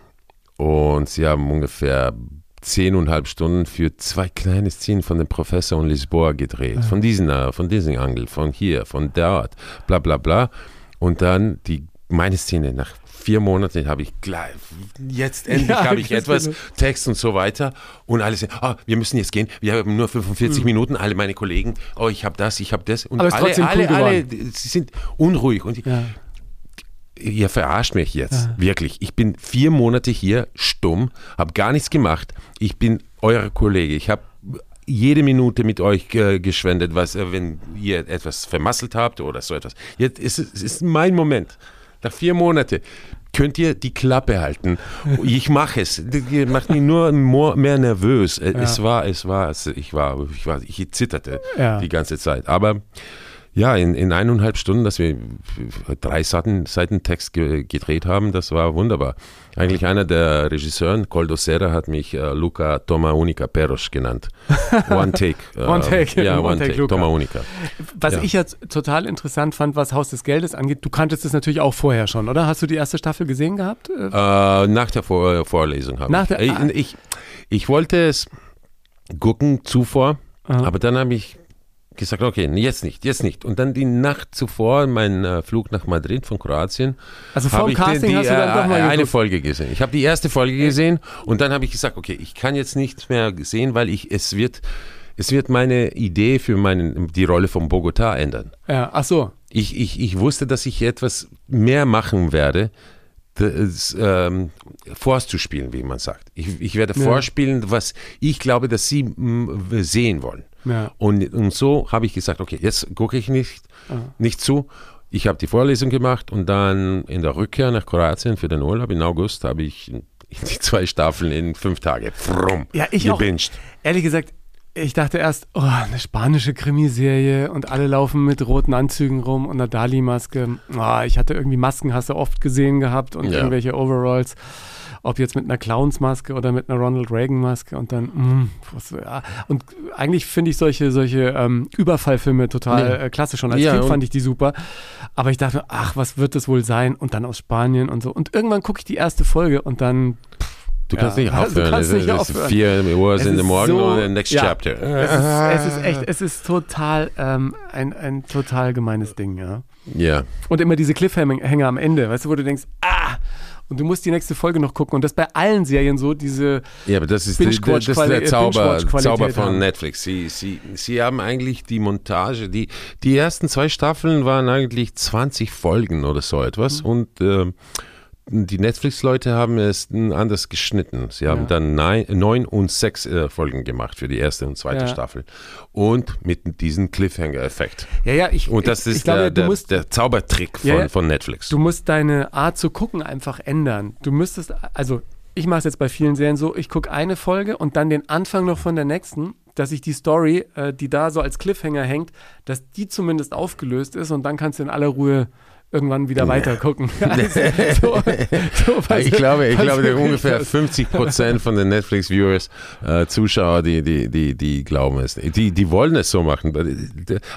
und sie haben ungefähr zehneinhalb Stunden für zwei kleine Szenen von dem Professor und Lisboa gedreht. Ja. Von diesem, äh, von diesem Angel, von hier, von dort, bla bla bla. Und dann die meine Szene nach vier Monaten habe ich gleich, jetzt endlich ja, habe ich etwas Text und so weiter und alle sagen, oh, wir müssen jetzt gehen, wir haben nur 45 mhm. Minuten, alle meine Kollegen, oh, ich habe das, ich habe das und Aber alle, alle, alle, sie sind unruhig und ja. ihr verarscht mich jetzt, ja. wirklich. Ich bin vier Monate hier stumm, habe gar nichts gemacht, ich bin euer Kollege, ich habe jede Minute mit euch geschwendet, was, wenn ihr etwas vermasselt habt oder so etwas. Jetzt ist es ist mein Moment. Nach vier Monaten könnt ihr die Klappe halten. Ich mache es. Das macht mich nur mehr nervös. Ja. Es war, es war, ich war, ich war, ich zitterte ja. die ganze Zeit. Aber ja, in, in eineinhalb Stunden, dass wir drei Seiten, Seiten Text ge gedreht haben, das war wunderbar. Eigentlich einer der Regisseuren, Coldo Serra, hat mich äh, Luca Toma Unica Peros genannt. (laughs) One Take. one Take. Ja, One, one Take, take Toma Unica. Was ja. ich jetzt total interessant fand, was Haus des Geldes angeht, du kanntest es natürlich auch vorher schon, oder? Hast du die erste Staffel gesehen gehabt? Äh, nach der Vor Vorlesung habe ich. Der, ah. ich. Ich wollte es gucken zuvor, Aha. aber dann habe ich gesagt, okay, jetzt nicht, jetzt nicht. Und dann die Nacht zuvor, mein äh, Flug nach Madrid von Kroatien, also vor dem Casting die, hast du dann doch mal äh, eine Folge gesehen. Ich habe die erste Folge gesehen und dann habe ich gesagt, okay, ich kann jetzt nichts mehr sehen, weil ich es wird es wird meine Idee für meinen, die Rolle von Bogota ändern. Ja, ach so. Ich, ich, ich wusste, dass ich etwas mehr machen werde, das, ähm, vorzuspielen, wie man sagt. Ich, ich werde ja. vorspielen, was ich glaube, dass Sie sehen wollen. Ja. Und, und so habe ich gesagt, okay, jetzt gucke ich nicht, ah. nicht zu. Ich habe die Vorlesung gemacht und dann in der Rückkehr nach Kroatien für den Urlaub im August habe ich (laughs) die zwei Staffeln in fünf Tage Frumm, ja, ich gebinged. Auch, ehrlich gesagt, ich dachte erst, oh, eine spanische Krimiserie und alle laufen mit roten Anzügen rum und einer Dali-Maske. Oh, ich hatte irgendwie Masken, hast du oft gesehen gehabt und ja. irgendwelche Overalls ob jetzt mit einer Clownsmaske oder mit einer Ronald Reagan-Maske und dann, mm, was, ja. Und eigentlich finde ich solche, solche ähm, Überfallfilme total nee. äh, klasse. Schon als ja, Kind fand ich die super. Aber ich dachte, ach, was wird das wohl sein? Und dann aus Spanien und so. Und irgendwann gucke ich die erste Folge und dann. Du kannst ja, nicht aufhören. Du kannst nicht (laughs) es aufhören. Vier Uhr in the morning so, oder next ja, chapter. Es ist, es ist, echt, es ist total ähm, ein, ein total gemeines Ding, ja. Ja. Und immer diese Cliffhanger am Ende, weißt du, wo du denkst, und du musst die nächste Folge noch gucken. Und das bei allen Serien so, diese. Ja, aber das ist, die, das ist der Zauber, Zauber von haben. Netflix. Sie, sie, sie haben eigentlich die Montage, die, die ersten zwei Staffeln waren eigentlich 20 Folgen oder so etwas. Mhm. Und. Äh, die Netflix-Leute haben es anders geschnitten. Sie haben ja. dann neun, neun, und sechs äh, Folgen gemacht für die erste und zweite ja. Staffel. Und mit diesem Cliffhanger-Effekt. Ja, ja, ich. Und das ist ich glaube, der, musst, der, Zaubertrick von, ja, von Netflix. Du musst deine Art zu gucken einfach ändern. Du müsstest, also ich mache es jetzt bei vielen Serien so, ich gucke eine Folge und dann den Anfang noch von der nächsten, dass ich die Story, äh, die da so als Cliffhanger hängt, dass die zumindest aufgelöst ist und dann kannst du in aller Ruhe irgendwann wieder weiter gucken. (laughs) Also, so, so ich glaube, ich glaube, ungefähr 50 Prozent von den Netflix-Viewers, äh, Zuschauer, die, die, die, die glauben es. Die, die wollen es so machen,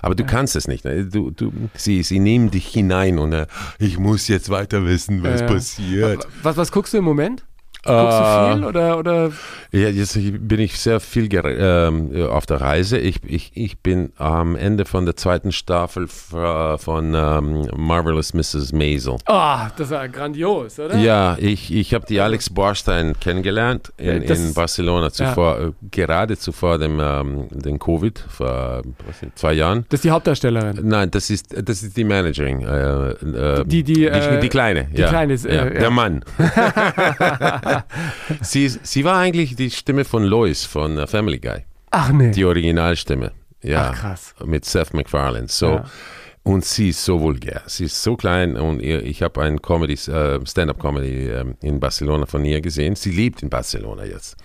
aber du kannst es nicht. Ne? Du, du, sie, sie nehmen dich hinein und äh, ich muss jetzt weiter wissen, was ja. passiert. Was, was guckst du im Moment? Guckst du äh, viel oder, oder? Ja, jetzt bin ich sehr viel äh, auf der Reise. Ich, ich, ich bin am Ende von der zweiten Staffel von ähm, Marvelous Mrs. Maisel. Ah, oh, das war grandios, oder? Ja, ich, ich habe die Alex Borstein kennengelernt in, in Barcelona zuvor, ja. Äh, gerade zuvor dem, ähm, dem Covid, vor zwei Jahren. Das ist die Hauptdarstellerin? Nein, das ist, das ist die Managerin. Äh, äh, die, die, die, die, Kleine. Die ja. Kleine ist, ja. Der Mann. (laughs) (laughs) (laughs) sie, sie war eigentlich die Stimme von Lois von uh, Family Guy. Ach nee. Die Originalstimme. Ja. Ach, krass. Mit Seth MacFarlane. So. Ja. Und sie ist so vulgär. Sie ist so klein und ihr, ich habe ein Comedy, uh, Stand-up-Comedy uh, in Barcelona von ihr gesehen. Sie lebt in Barcelona jetzt.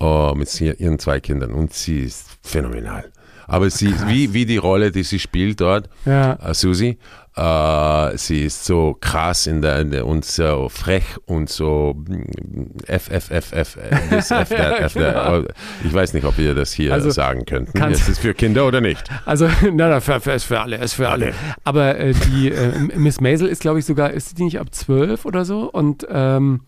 Uh, mit ihren zwei Kindern und sie ist phänomenal. Aber sie, wie, wie die Rolle, die sie spielt dort, ja. uh, Susi, Uh, sie ist so krass in der, in der, und so frech und so F, F, F, F, this, F, that, (laughs) F, that. Ich weiß nicht, ob wir das hier also, sagen könnten. Ist es für Kinder oder nicht? Also, (laughs) na, na für, für, ist für alle, ist für alle. Aber äh, die äh, Miss Maisel ist, glaube ich, sogar, ist die nicht ab zwölf oder so? Und ähm,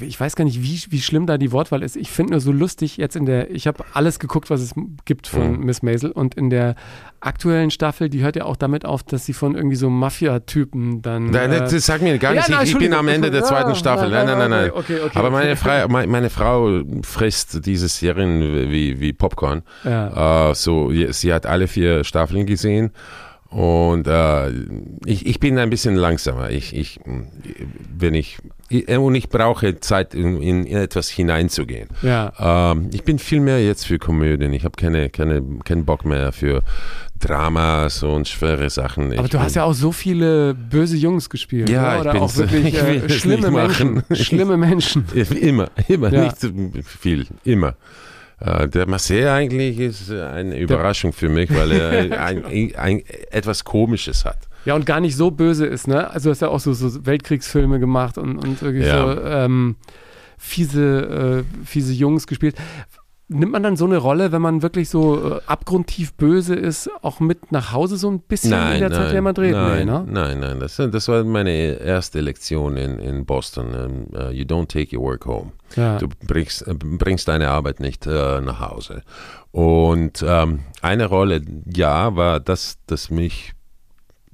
ich weiß gar nicht, wie, wie schlimm da die Wortwahl ist. Ich finde nur so lustig, jetzt in der, ich habe alles geguckt, was es gibt von mhm. Miss Maisel und in der aktuellen Staffel, die hört ja auch damit auf, dass sie von irgendwie so Mafia-Typen dann. Nein, äh, das sag mir gar nicht. Ja, nein, ich bin am Ende der zweiten Staffel. Nein, nein, nein, nein. Okay, okay, Aber meine, Frau, meine Frau frisst diese Serien wie, wie Popcorn. Ja. Uh, so, sie hat alle vier Staffeln gesehen Und äh, ich, ich bin ein bisschen langsamer. Ich, ich, wenn ich, und ich brauche Zeit, in, in etwas hineinzugehen. Ja. Ähm, ich bin viel mehr jetzt für Komödien. Ich habe keine, keine, keinen Bock mehr für Dramas und schwere Sachen. Aber ich du hast ja auch so viele böse Jungs gespielt. Ja, oder? oder auch wirklich (laughs) äh, schlimme Menschen. (laughs) Schlimme Menschen. (laughs) Immer, immer, ja. nicht so viel, immer. Äh, der Marseille eigentlich ist eine Überraschung für mich, weil er ein, ein, ein, etwas Komisches hat. Ja, und gar nicht so böse ist, ne? Also du hast ja auch so, so Weltkriegsfilme gemacht und, und wirklich ja. so ähm, fiese, äh, fiese Jungs gespielt. Nimmt man dann so eine Rolle, wenn man wirklich so äh, abgrundtief böse ist, auch mit nach Hause so ein bisschen nein, in der nein, Zeit der Madrid? Nein, nee, ne? nein, nein. Das, das war meine erste Lektion in, in Boston. Um, uh, you don't take your work home. Ja. Du bringst, äh, bringst deine Arbeit nicht uh, nach Hause. Und ähm, eine Rolle, ja, war das, das mich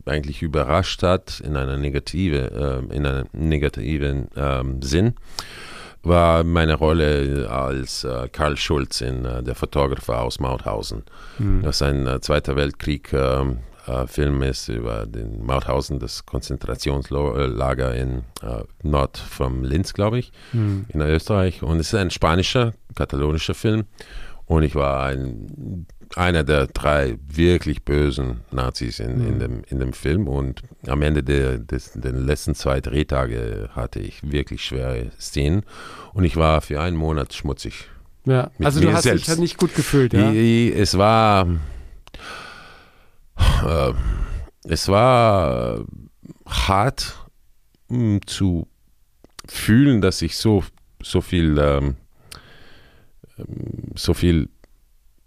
eigentlich überrascht hat in einer negative, äh, in einem negativen ähm, Sinn war meine Rolle als äh, Karl Schulz in äh, Der Fotografer aus Mauthausen. Mhm. Das ist ein äh, Zweiter Weltkrieg-Film ähm, äh, ist über den Mauthausen, das Konzentrationslager in äh, Nord von Linz, glaube ich, mhm. in Österreich. Und es ist ein spanischer, katalonischer Film. Und ich war ein einer der drei wirklich bösen Nazis in, in, mhm. dem, in dem Film. Und am Ende der, des, der letzten zwei Drehtage hatte ich wirklich schwere Szenen. Und ich war für einen Monat schmutzig. Ja, also du hast selbst. dich halt nicht gut gefühlt, ja? Es war. Äh, es war hart mh, hm, zu fühlen, dass ich so, so viel. Ähm, so viel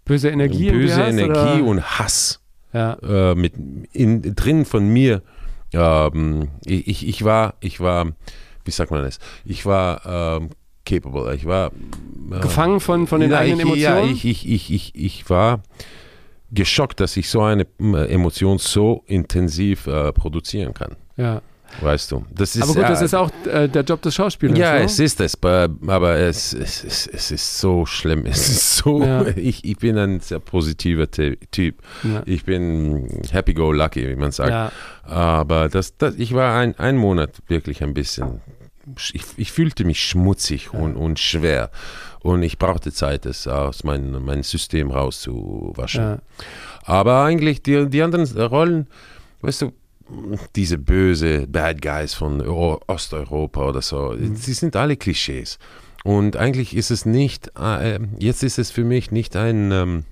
Böse Energie, böse hast, Energie oder? und Hass ja. äh, mit in, drin von mir. Ähm, ich, ich war, ich war, wie sagt man das? Ich war ähm, capable. Ich war äh, gefangen von, von den na, eigenen ich, Emotionen. Ja, ich, ich, ich, ich, ich war geschockt, dass ich so eine äh, Emotion so intensiv äh, produzieren kann. Ja. Weißt du, das ist. Aber gut, das ist auch äh, der Job des Schauspielers. Ja, ne? es ist es, aber es, es, es, es ist so schlimm. (laughs) Es ist so. Ja. Ich, ich bin ein sehr positiver Typ. Ja. Ich bin happy-go-lucky, wie man sagt. Ja. Aber das, das, ich war ein, ein Monat wirklich ein bisschen. Ich, ich fühlte mich schmutzig und, und schwer. Und ich brauchte Zeit, das aus meinem mein System rauszuwaschen. Aber eigentlich die, die anderen Rollen, weißt du, diese böse Bad Guys von Osteuropa oder so, mhm. sie sind alle Klischees. Und eigentlich ist es nicht, äh, jetzt ist es für mich nicht ein ähm,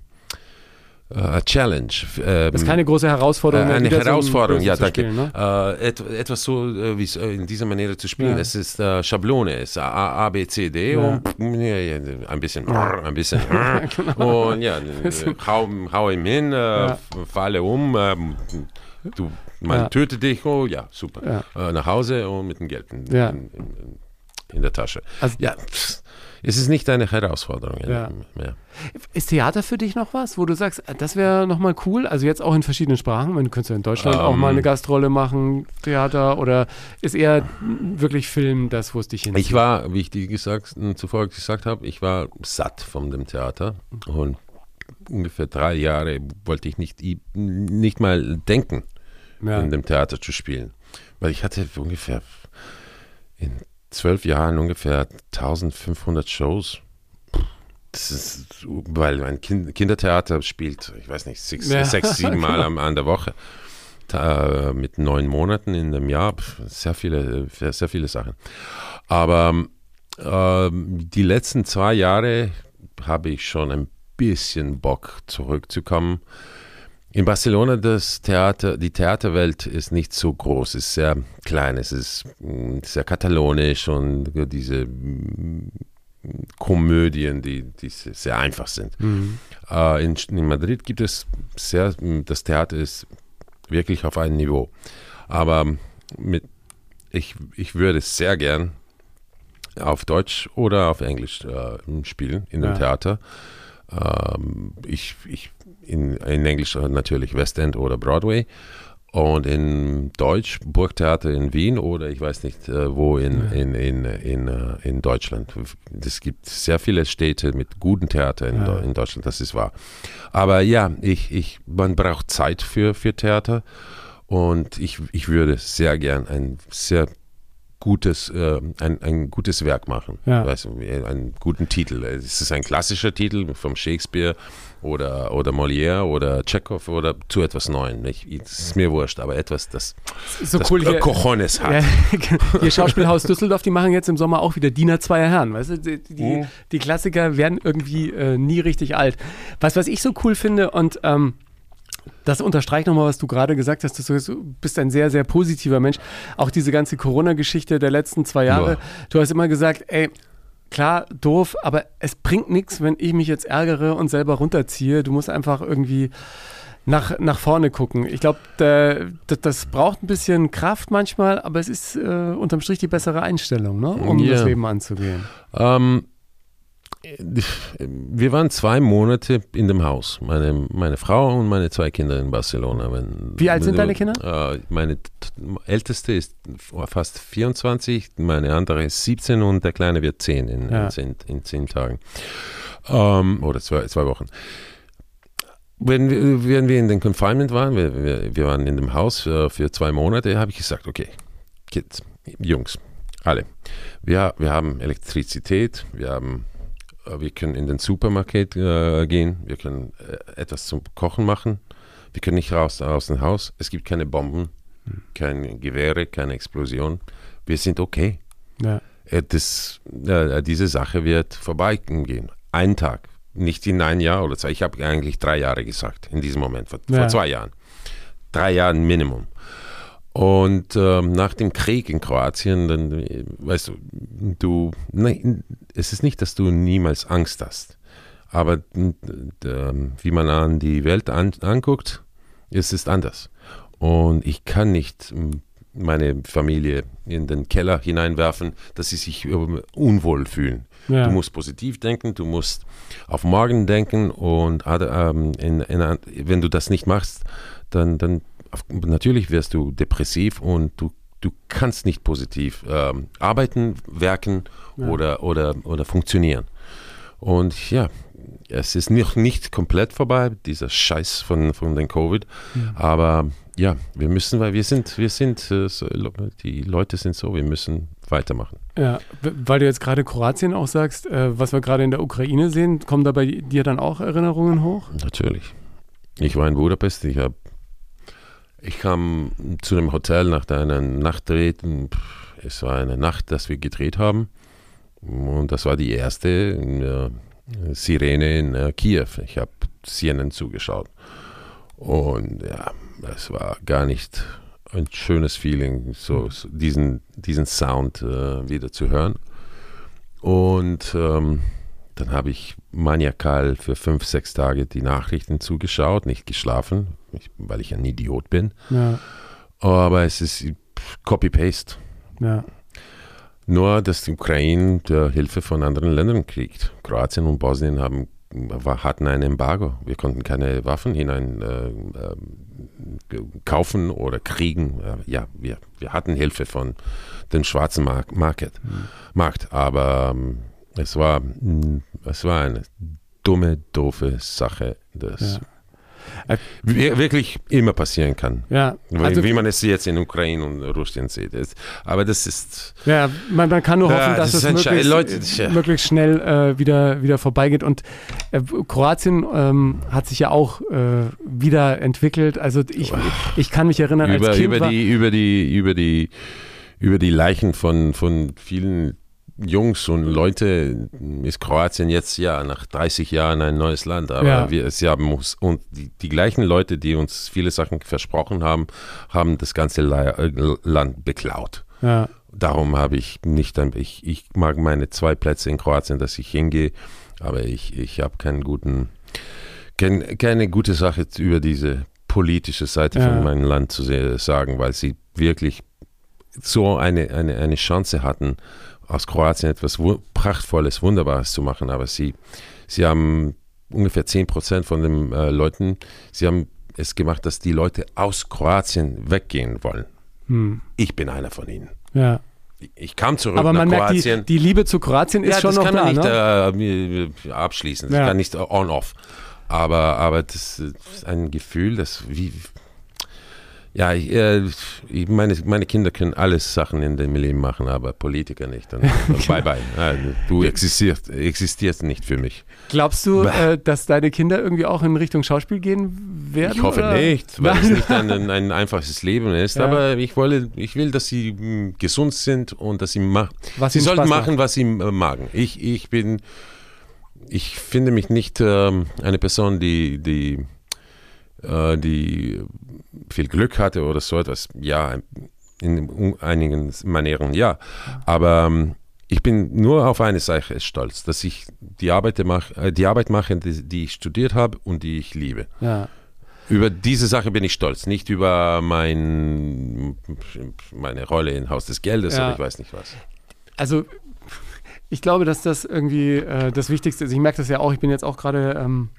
äh, Challenge. Ähm, das ist keine große Herausforderung. Äh, eine Herausforderung, so ja, danke. Spielen, ne? äh, et, etwas so äh, wie äh, in dieser Manier zu spielen. Ja. Es ist Schablone, es ist A, A, B, C, D ja. und ja, ein bisschen, ein bisschen. (laughs) genau. Und ja, (laughs) hau, hau ihm hin, falle um, ähm, du man ja. tötet dich, oh ja, super. Ja. Äh, nach Hause und mit dem Geld in, ja. in, in, in der Tasche. Also, ja, pff, es ist nicht eine Herausforderung mehr. Ist Theater für dich noch was, wo du sagst, äh, das wäre nochmal cool? Also jetzt auch in verschiedenen Sprachen, wenn du könntest ja in Deutschland um, auch mal eine ähm. Gastrolle machen, Theater oder ist eher wirklich Film das, wo es dich hinzieht? Ich war, wie ich dir gesagt, zuvor gesagt habe, ich war satt von dem Theater und ungefähr drei Jahre wollte ich nicht, nicht mal denken ja. in dem Theater zu spielen. Weil ich hatte ungefähr in zwölf Jahren ungefähr 1500 Shows. Das ist, weil ein kind, Kindertheater spielt, ich weiß nicht, sechs, ja. sechs sieben (laughs) Mal genau. an, an der Woche. Da, mit neun Monaten in einem Jahr, sehr viele, sehr viele Sachen. Aber äh, die letzten zwei Jahre habe ich schon ein bisschen Bock zurückzukommen in Barcelona das Theater, die Theaterwelt ist nicht so groß, ist sehr klein, es ist mm, sehr katalonisch und diese mm, Komödien, die, die sehr einfach sind. Mhm. Äh, in, in, Madrid gibt es sehr, mm, das Theater ist wirklich auf einem Niveau. Aber mit, ich, ich würde sehr gern auf Deutsch oder auf Englisch äh, spielen in dem ja. Theater. Ähm, ich, ich in, in Englisch natürlich West End oder Broadway. Und in Deutsch, Burgtheater in Wien oder ich weiß nicht äh, wo in, in, in, in, äh, in Deutschland. Es gibt sehr viele Städte mit guten Theater in, ja. in Deutschland, das ist wahr. Aber ja, ich, ich, man braucht Zeit für, für Theater und ich, ich würde sehr gern ein sehr gutes, äh, ein, ein gutes Werk machen. Ja. Weißt einen guten Titel. Es ist ein klassischer Titel vom Shakespeare oder, oder Molière oder Tschechow oder zu etwas Neuem. Ich, es ist mir wurscht, aber etwas, das, so das cool hier, Cojones hat. Ja, (laughs) Ihr Schauspielhaus Düsseldorf, die machen jetzt im Sommer auch wieder Diener zweier Herren. Weißt du, die, die, mhm. die Klassiker werden irgendwie äh, nie richtig alt. Was, was ich so cool finde und ähm, das unterstreicht nochmal, was du gerade gesagt hast. Du bist ein sehr, sehr positiver Mensch. Auch diese ganze Corona-Geschichte der letzten zwei Jahre. Ja. Du hast immer gesagt, ey, klar, doof, aber es bringt nichts, wenn ich mich jetzt ärgere und selber runterziehe. Du musst einfach irgendwie nach, nach vorne gucken. Ich glaube, das braucht ein bisschen Kraft manchmal, aber es ist äh, unterm Strich die bessere Einstellung, ne? um yeah. das Leben anzugehen. Ähm, wir waren zwei Monate in dem Haus, meine, meine Frau und meine zwei Kinder in Barcelona. Wenn, Wie alt sind deine Kinder? Äh, meine älteste ist fast 24, meine andere ist 17 und der kleine wird 10 in, ja. in, zehn, in zehn Tagen. Ähm, oder zwei, zwei Wochen. Wenn wir, wenn wir in den Confinement waren, wir, wir, wir waren in dem Haus für, für zwei Monate, habe ich gesagt, okay, Kids, Jungs, alle, wir, wir haben Elektrizität, wir haben äh, wir können in den Supermarkt äh, gehen, wir können äh, etwas zum Kochen machen, wir können nicht raus aus dem Haus, es gibt keine Bomben, hm. keine Gewehre, keine Explosion, wir sind okay. Ja. Äh, das, äh, diese Sache wird vorbeigehen. Ein Tag, nicht in ein Jahr oder zwei. Ich habe eigentlich drei Jahre gesagt, in diesem Moment, vor, ja. vor zwei Jahren. Drei Jahren Minimum. Und ähm, nach dem Krieg in Kroatien, dann, weißt du, du, nein, es ist nicht, dass du niemals Angst hast, aber äh, wie man an die Welt an, anguckt, es ist anders. Und ich kann nicht meine Familie in den Keller hineinwerfen, dass sie sich unwohl fühlen. Ja. Du musst positiv denken, du musst auf morgen denken und ähm, in, in, wenn du das nicht machst, dann, dann natürlich wirst du depressiv und du, du kannst nicht positiv ähm, arbeiten, werken ja. oder, oder, oder funktionieren. Und ja, es ist noch nicht komplett vorbei, dieser Scheiß von, von den Covid. Ja. Aber ja, wir müssen, weil wir sind, wir sind, äh, die Leute sind so, wir müssen weitermachen. Ja, weil du jetzt gerade Kroatien auch sagst, äh, was wir gerade in der Ukraine sehen, kommen da bei dir dann auch Erinnerungen hoch? Natürlich. Ich war in Budapest, ich habe ich kam zu dem Hotel nach einer Nachtdreh. Es war eine Nacht, dass wir gedreht haben. Und das war die erste äh, Sirene in äh, Kiew. Ich habe Sirenen zugeschaut. Und ja, es war gar nicht ein schönes Feeling, so, so diesen, diesen Sound äh, wieder zu hören. Und ähm, dann habe ich maniakal für fünf, sechs Tage die Nachrichten zugeschaut, nicht geschlafen, ich, weil ich ein Idiot bin. Ja. Aber es ist Copy-Paste. Ja. Nur, dass die Ukraine Hilfe von anderen Ländern kriegt. Kroatien und Bosnien haben, hatten ein Embargo. Wir konnten keine Waffen hinein äh, äh, kaufen oder kriegen. Ja, wir, wir hatten Hilfe von dem schwarzen Markt, Market, mhm. Markt. Aber ähm, es, war, es war eine dumme, doofe Sache. Das ja wirklich immer passieren kann. Ja, also wie man es jetzt in Ukraine und Russland sieht. Aber das ist. Ja, man, man kann nur hoffen, dass das es möglichst, Leute, ja. möglichst schnell äh, wieder, wieder vorbeigeht. Und äh, Kroatien ähm, hat sich ja auch äh, wieder entwickelt. Also ich, ich kann mich erinnern, über, als Kind über die, über die, über die, über die Leichen von, von vielen Jungs und Leute ist Kroatien jetzt ja nach 30 Jahren ein neues Land, aber ja. wir es ja muss und die, die, gleichen Leute, die uns viele Sachen versprochen haben, haben das ganze äh, Land beklaut. Ja. Darum habe ich nicht, ich, ich mag meine zwei Plätze in Kroatien, dass ich hingehe, aber ich, ich habe keinen guten, kein, keine gute Sache über diese politische Seite ja. von meinem Land zu sagen, weil sie wirklich so eine, eine, eine Chance hatten, aus Kroatien etwas Prachtvolles, Wunderbares zu machen, aber sie, sie haben ungefähr 10 Prozent von den äh, Leuten, sie haben es gemacht, dass die Leute aus Kroatien weggehen wollen. Hm. Ich bin einer von ihnen. Ja. Ich kam zurück Aber man nach Kroatien. merkt, die, die, Liebe zu Kroatien ist ja, schon noch da. Das kann man nicht ne? äh, abschließen. Das ja. kann nicht on-off. Aber, aber das ist ein Gefühl, das wie, ja, ich, äh, ich, meine, meine Kinder können alles Sachen in dem Leben machen, aber Politiker nicht. Und, (laughs) und bye bye. Du existierst, existierst nicht für mich. Glaubst du, äh, dass deine Kinder irgendwie auch in Richtung Schauspiel gehen werden? Ich hoffe oder? nicht, weil es nicht ein, ein, einfaches Leben ist. Ja. Aber ich, wolle, ich will, dass sie mh, hm, gesund sind und dass sie machen. Sie sollten machen, was sie äh, magen. Ich, ich bin, ich finde mich nicht ähm, eine Person, die, die äh, die viel Glück hatte oder so etwas. Ja, in einigen Manieren ja. Aber ähm, ich bin nur auf eine Sache stolz, dass ich die Arbeit mache, äh, die Arbeit mache, die, die, ich studiert habe und die ich liebe. Ja. Über diese Sache bin ich stolz, nicht über mein, meine Rolle in Haus des Geldes ja. oder ich weiß nicht was. Also ich glaube, dass das irgendwie äh, das Wichtigste ist. Ich merke das ja auch, ich bin jetzt auch gerade ähm,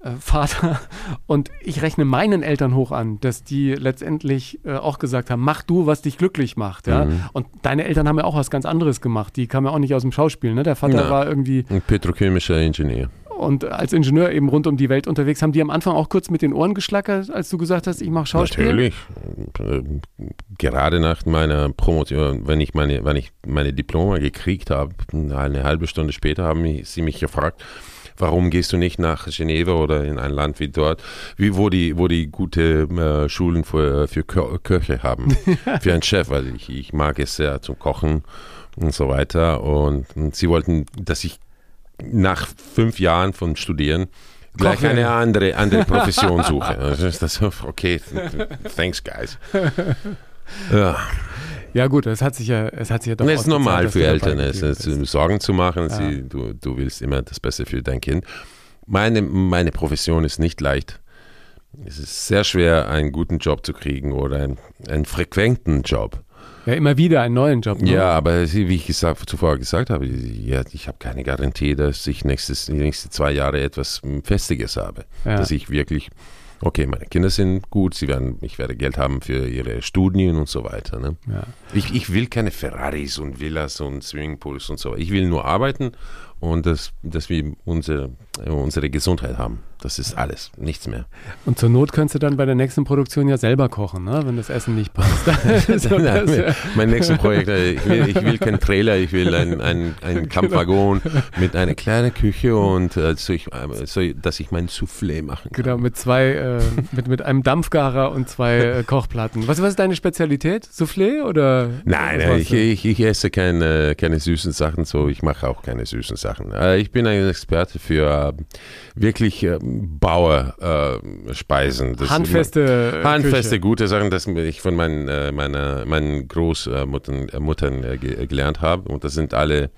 äh, Vater. (laughs) Und ich rechne meinen Eltern hoch an, dass die letztendlich äh, auch gesagt haben, mach du, was dich glücklich macht. Ja? Mhm. Und deine Eltern haben ja auch was ganz anderes gemacht. Die kamen ja auch nicht aus dem Schauspiel. Ne? Der Vater Na, war irgendwie... Ein petrochemischer Ingenieur. Und als Ingenieur eben rund um die Welt unterwegs, haben die am Anfang auch kurz mit den Ohren geschlackert, als du gesagt hast, ich mache Schauspiel? Natürlich. Gerade nach meiner Promotion, wenn ich meine, wenn ich meine Diplome gekriegt habe, eine halbe Stunde später haben sie mich gefragt, Warum gehst du nicht nach Geneva oder in ein Land wie dort, wie, wo, die, wo die gute äh, Schulen für, für Köche haben, (laughs) für einen Chef, weil ich, ich mag es sehr zum Kochen und so weiter. Und, und sie wollten, dass ich nach fünf Jahren von Studieren gleich Kochen. eine andere, andere (laughs) Profession suche. Also ist das okay, thanks guys. (laughs) Ja. Ja gut, es hat sich ja, es hat sich ja doch. Es ist normal für Eltern, es, es Sorgen zu machen. Ja. Sie, du, du willst immer das Beste für dein Kind. Meine, meine Profession ist nicht leicht. Es ist sehr schwer, einen guten Job zu kriegen oder einen, einen frequenten Job. Ja, immer wieder einen neuen Job. Ne? Ja, aber wie ich gesagt, zuvor gesagt habe, ja, ich habe keine Garantie, dass ich nächstes, die nächsten zwei Jahre etwas Festiges habe. Ja. Dass ich wirklich okay, meine Kinder sind gut, sie werden, ich werde Geld haben für ihre Studien und so weiter. Ne? Ja. Ich, ich will keine Ferraris und Villas und Swimmingpools und so. Ich will nur arbeiten und dass, dass wir unsere, unsere Gesundheit haben. Das ist alles, nichts mehr. Und zur Not könntest du dann bei der nächsten Produktion ja selber kochen, ne? wenn das Essen nicht passt. (laughs) (laughs) so, Nein, mein nächstes Projekt, äh, ich will, ich will keinen Trailer, ich will einen ein, ein (laughs) Kampfwagon genau. mit einer kleinen Küche und äh, so ich, äh, so, dass ich mein Soufflé machen kann. Genau, mit zwei, äh, mit, mit einem Dampfgarer und zwei äh, Kochplatten. Was, was ist deine Spezialität? Soufflé oder? Nein, nein ich, ich, ich, esse keine, keine süßen Sachen, so ich mache auch keine süßen Sachen. Äh, ich bin ein Experte für wirklich Bauerspeisen. Äh, handfeste, handfeste, Küche. gute Sachen, das ich von meinen, äh, meiner, meinen Großmuttern äh, Muttern, äh, gelernt habe. Und das sind alle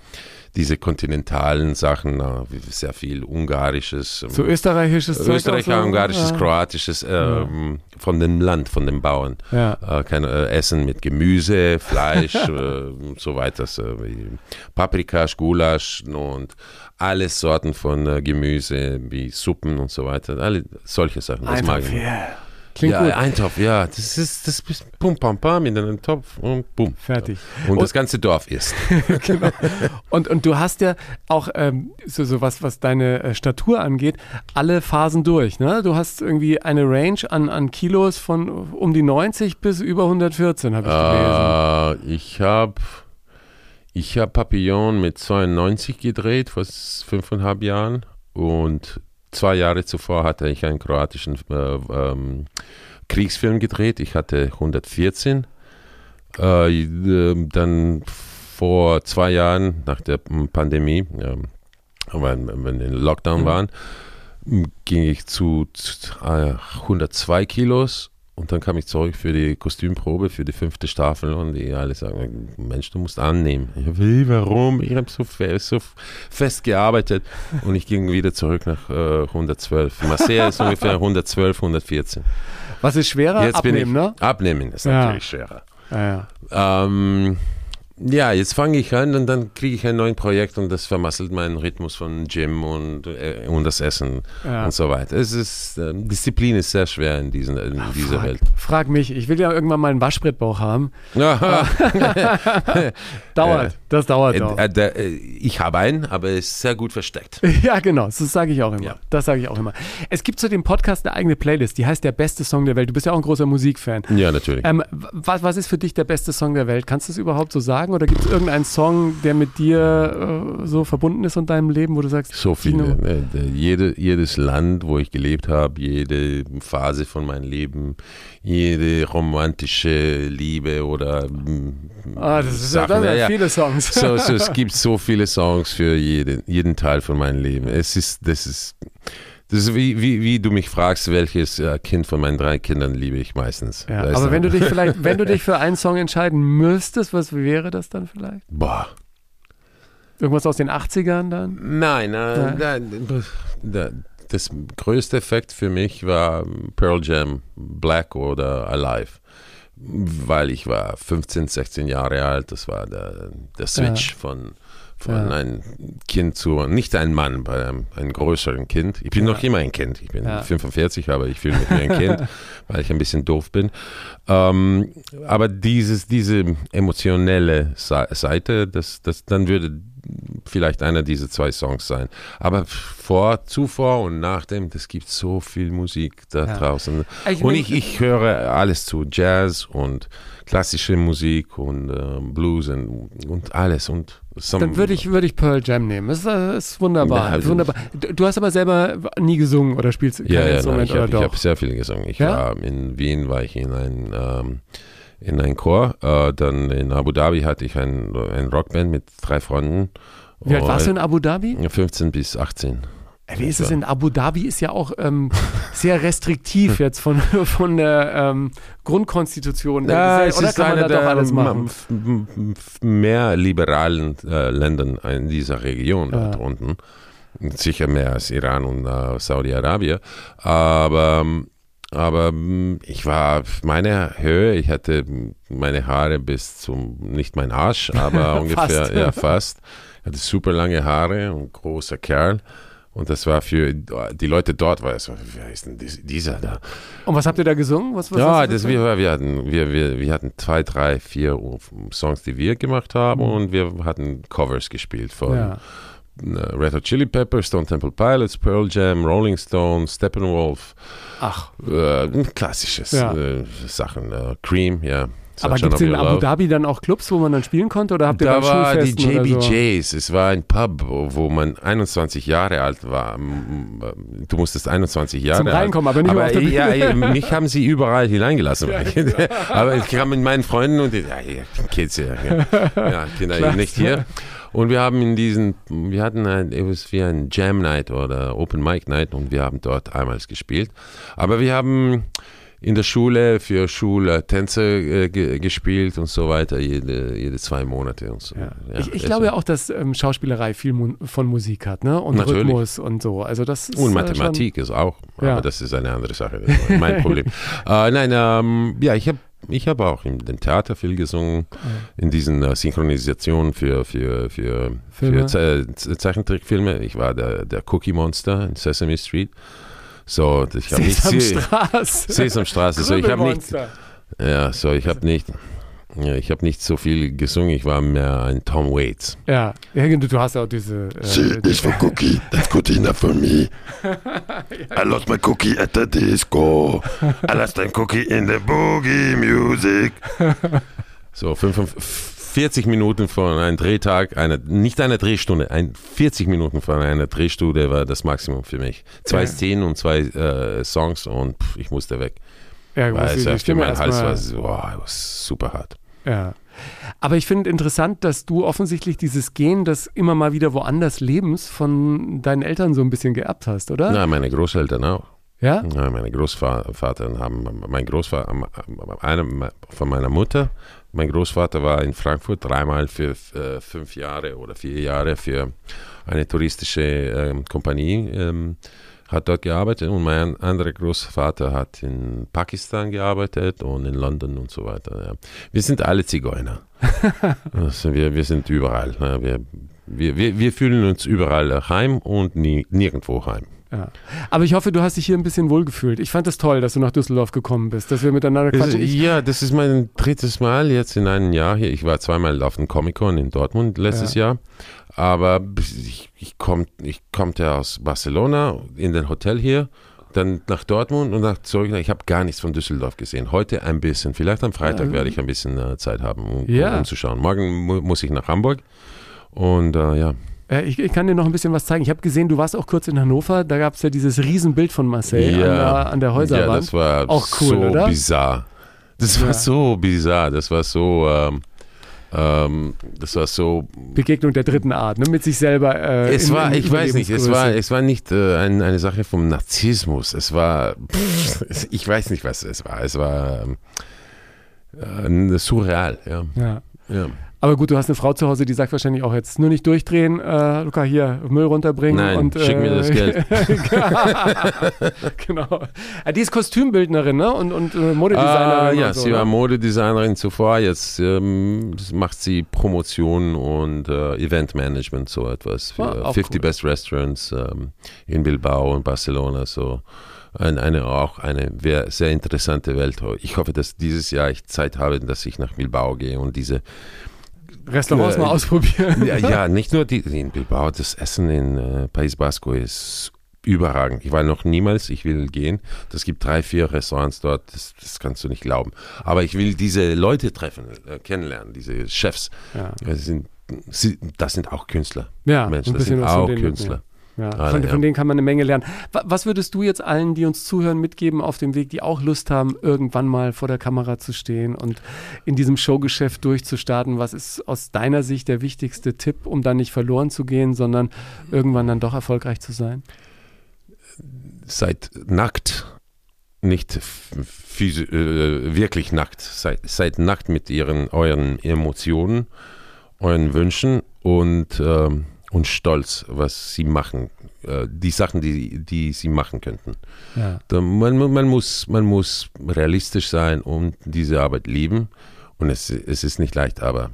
diese kontinentalen Sachen, sehr viel ungarisches. So österreichisches Österreicher, ungarisches, ja. kroatisches, ähm, ja. von dem Land, von den Bauern. Ja. Äh, kein äh, Essen mit Gemüse, Fleisch, (laughs) äh, so weiter. So, Paprika, Gulasch und alle Sorten von äh, Gemüse, wie Suppen und so weiter. Alle solche Sachen. Das Einfach mag ich. Yeah. Klingt ja, gut. Eintopf, ja. Das ist, das ist pum, pam, pam in einem Topf und bum. Fertig. Und, und das ganze Dorf isst. (laughs) genau. Und, und du hast ja auch ähm, so, so was, was deine äh, Statur angeht, alle Phasen durch. Ne? Du hast irgendwie eine Range an, an Kilos von um die 90 bis über 114, habe ich gelesen. Uh, ich habe ich hab Papillon mit 92 gedreht vor fünfeinhalb Jahren und zwei Jahre zuvor hatte ich einen kroatischen äh, ähm, Kriegsfilm gedreht. Ich hatte 114. Äh, ähm, dann vor zwei Jahren nach der Pandemie, äh, wenn, wenn wir in Lockdown mhm. waren, ging ich zu 102 Kilos und dann kam ich zurück für die Kostümprobe für die fünfte Staffel und die alle sagen, Mensch, du musst annehmen. Ich, wie, warum? Ich habe so, fest, so fest gearbeitet und ich ging wieder zurück nach äh, 112. Marseille ist ungefähr 112, 114. Was ist schwerer? Jetzt abnehmen, bin ich, ne? Abnehmen ist ja. natürlich schwerer. Ja, ja. Ähm, Ja, jetzt fange ich an und dann kriege ich ein neues Projekt und das vermasselt meinen Rhythmus von Gym und, äh, und das Essen ja. und so weiter. Es ist, äh, Disziplin ist sehr schwer in, diesen, in Ach, dieser frag, Welt. Frag mich, ich will ja irgendwann mal einen Waschbrettbauch haben. (laughs) dauert, das dauert äh, auch. Äh, ich habe einen, aber er ist sehr gut versteckt. (laughs) ja, genau, das sage ich auch immer. Ja. Das sage ich auch immer. Es gibt zu dem Podcast eine eigene Playlist, die heißt Der beste Song der Welt. Du bist ja auch ein großer Musikfan. Ja, natürlich. Ähm, was, was ist für dich der beste Song der Welt? Kannst du es überhaupt so sagen? Oder gibt es irgendeinen Song, der mit dir äh, so verbunden ist in deinem Leben, wo du sagst, so viele. Ne? Jede, jedes Land, wo ich gelebt habe, jede Phase von meinem Leben, jede romantische Liebe oder ah, das ist Sachen. Ja, ja, viele Songs. So, so, es (laughs) gibt so viele Songs für jeden, jeden Teil von meinem Leben. Es ist, das ist das ist wie, wie, wie du mich fragst, welches äh, Kind von meinen drei Kindern liebe ich meistens. Ja, aber wenn du dich (laughs) vielleicht, wenn du dich für einen Song entscheiden müsstest, was wäre das dann vielleicht? Boah. Irgendwas aus den 80ern dann? Nein, äh, da, da, das größte Effekt für mich war Pearl Jam, Black oder Alive. Weil ich war 15, 16 Jahre alt, das war der, der Switch ja. von von ja. einem Kind zu, nicht ein Mann, bei einem, einem größeren Kind. Ich bin ja. noch immer ein Kind. Ich bin ja. 45, aber ich fühle mich wie ein (laughs) Kind, weil ich ein bisschen doof bin. Ähm, aber dieses, diese emotionelle Seite, das, das, dann würde vielleicht einer dieser zwei Songs sein. Aber vor, zuvor und nachdem, das gibt so viel Musik da draußen. Ich und ich, ich höre alles zu, Jazz und klassische Musik und äh, Blues und, und alles. Und Dann würde ich, würd ich Pearl Jam nehmen. Das ist, das ist wunderbar. Ja, also wunderbar. Du hast aber selber nie gesungen oder spielst kein ja, ja, Instrument nein, ich habe hab sehr viel gesungen. Ich ja? war in Wien, war ich in ein ähm, in ein Chor. Äh, dann in Abu Dhabi hatte ich ein, ein Rockband mit drei Freunden. Wie alt warst du in Abu Dhabi? 15 bis 18. Wie ist es in Abu Dhabi? Ist ja auch ähm, (laughs) sehr restriktiv jetzt von, (laughs) von der ähm, Grundkonstitution. Ja, es ist kann man da doch alles machen? mehr liberalen äh, Ländern in dieser Region ja. da unten. Sicher mehr als Iran und äh, Saudi-Arabien. Aber, aber ich war meine Höhe, ich hatte meine Haare bis zum, nicht mein Arsch, aber (laughs) ungefähr, ja, fast. Ich hatte super lange Haare und großer Kerl. Und das war für die Leute dort, war es wer ist denn dieser da? Und was habt ihr da gesungen? Was, was ja, das, wir, wir, hatten, wir, wir, wir hatten zwei, drei, vier Songs, die wir gemacht haben mhm. und wir hatten Covers gespielt von ja. Äh, Red Hot Chili Peppers, Stone Temple Pilots, Pearl Jam, Rolling Stones, Steppenwolf. Ach. Äh, klassisches ja. äh, Sachen. Äh, Cream, ja. Aber gibt es in Abu Dhabi dann auch Clubs, wo man dann spielen konnte? Oder habt ihr da war die JBJs. So? Es war ein Pub, wo man 21 Jahre alt war. Du musstest 21 Jahre Zum alt. Reinkommen, aber nicht aber, auf der Bühne. Ja, mich haben sie überall hineingelassen. (laughs) Ja, (laughs) aber ich kam mit meinen Freunden und die, ja, Kids, ja, ja Kinder, (laughs) nicht hier. Und wir haben in diesen, wir hatten ein, es wie ein Jam Night oder Open Mic Night und wir haben dort einmal gespielt. Aber wir haben in der Schule für Schultänze äh, gespielt und so weiter, jede, jede zwei Monate und so. Ja. Ja, ich, ich glaube ja auch, dass ähm, Schauspielerei viel mu von Musik hat, ne? Und Natürlich. Rhythmus und so. Also das ist, und äh, Mathematik äh, ist auch, aber das ist eine andere Sache. Mein (laughs) Problem. äh, nein, ähm, ja, ich habe ich habe auch in dem Theater viel gesungen, in diesen äh, Synchronisationen für, für, für, für Ze Zeichentrickfilme. Ich war der, der Cookie Monster in Sesame Street. So, ich habe nicht Sesamstraße. Sesamstraße. So, ich habe nicht. Ja, so ich habe nicht. Ja, ich habe nicht so viel gesungen, ich war mehr ein Tom Waits. Ja, du hast auch diese. Äh, See, this for cookie, that's good enough for me. (laughs) I lost my cookie at the disco. I lost my cookie in the boogie music. So, 40 Minuten von einem Drehtag, eine, nicht eine Drehstunde, ein 40 Minuten von einer Drehstunde war das Maximum für mich. Zwei ja. Szenen und zwei äh, Songs und pff, ich musste weg. Ja, Weil es ja für meinen Hals war, so, wow, super hart. Ja. Aber ich finde interessant, dass du offensichtlich dieses Gen des immer mal wieder woanders Lebens von deinen Eltern so ein bisschen geerbt hast, oder? Na, meine Großeltern auch. Ja? ja meine Großvater haben, mein Großvater, einer von meiner Mutter, mein Großvater war in Frankfurt dreimal für äh, fünf Jahre oder vier Jahre für eine touristische äh, Kompanie. Ähm, hat dort gearbeitet und mein anderer Großvater hat in Pakistan gearbeitet und in London und so weiter. Ja. Wir sind alle Zigeuner. (laughs) also wir, wir sind überall. Ne? Wir, wir, wir, wir fühlen uns überall heim und nie, nirgendwo heim. Ja. Aber ich hoffe, du hast dich hier ein bisschen wohlgefühlt. Ich fand es das toll, dass du nach Düsseldorf gekommen bist, dass wir miteinander quatschen. Ich ja, das ist mein drittes Mal jetzt in einem Jahr hier. Ich war zweimal auf dem Comic-Con in Dortmund letztes ja. Jahr. Aber ich, ich komme ich kommte aus Barcelona in den Hotel hier, dann nach Dortmund und nach zurück. Ich habe gar nichts von Düsseldorf gesehen. Heute ein bisschen. Vielleicht am Freitag ja. werde ich ein bisschen äh, Zeit haben, um, ja. um zu schauen. Morgen mu muss ich nach Hamburg. Und äh, ja, äh, ich, ich, kann dir noch ein bisschen was zeigen. Ich habe gesehen, du warst auch kurz in Hannover. Da gab es ja dieses Riesenbild von Marcel ja. an, der, an, der, Häuserwand. Ja, das war auch cool, so oder? bizarr. Das ja. war so bizarr. Das war so. Ähm, ähm, das war so. Begegnung der dritten Art, ne? mit sich selber. Äh, es in, war, ich weiß nicht, es war, es war nicht äh, ein, eine Sache vom Narzissmus. Es war, pff, ich weiß nicht, was es war. Es war äh, surreal, ja. ja. ja. Aber gut, du hast eine Frau zu Hause, die sagt wahrscheinlich auch jetzt nur nicht durchdrehen, äh, Luca, hier Müll runterbringen. Nein, und, schick mir das Geld. (laughs) genau. Ja, die ist Kostümbildnerin ne? und, und äh, Modedesignerin. Ah, ja, so, sie ne? war Modedesignerin zuvor, jetzt ähm, macht sie Promotion und äh, Eventmanagement, so etwas für ah, 50 cool. Best Restaurants ähm, in Bilbao und Barcelona. So eine, eine, auch eine sehr interessante Welt. Ich hoffe, dass dieses Jahr ich Zeit habe, dass ich nach Bilbao gehe und diese Restaurants äh, mal ausprobieren. Ja, ja, (laughs) nicht nur die, in Bilbao, das Essen in äh, País Basco ist überragend. Ich war noch niemals, ich will gehen. Das gibt drei, vier Restaurants dort, das, das kannst du nicht glauben. Aber ich will diese Leute treffen, äh, kennenlernen, diese Chefs. Ja. Das, sind, das sind auch Künstler. Ja, Menschen, das sind auch Künstler. Ja, Alle, von, von, denen kann man eine Menge lernen. Was würdest du jetzt allen, die uns zuhören, mitgeben auf dem Weg, die auch Lust haben, irgendwann mal vor der Kamera zu stehen und in diesem Showgeschäft durchzustarten? Was ist aus deiner Sicht der wichtigste Tipp, um dann nicht verloren zu gehen, sondern irgendwann dann doch erfolgreich zu sein? Seid nackt, nicht äh, wirklich nackt. Seid, seid, nackt mit ihren, euren Emotionen, euren Wünschen und ähm, und stolz, was sie machen, äh, die Sachen, die, die sie machen könnten. Ja. Man, man, muss, man muss realistisch sein und diese Arbeit lieben. Und es, es ist nicht leicht, aber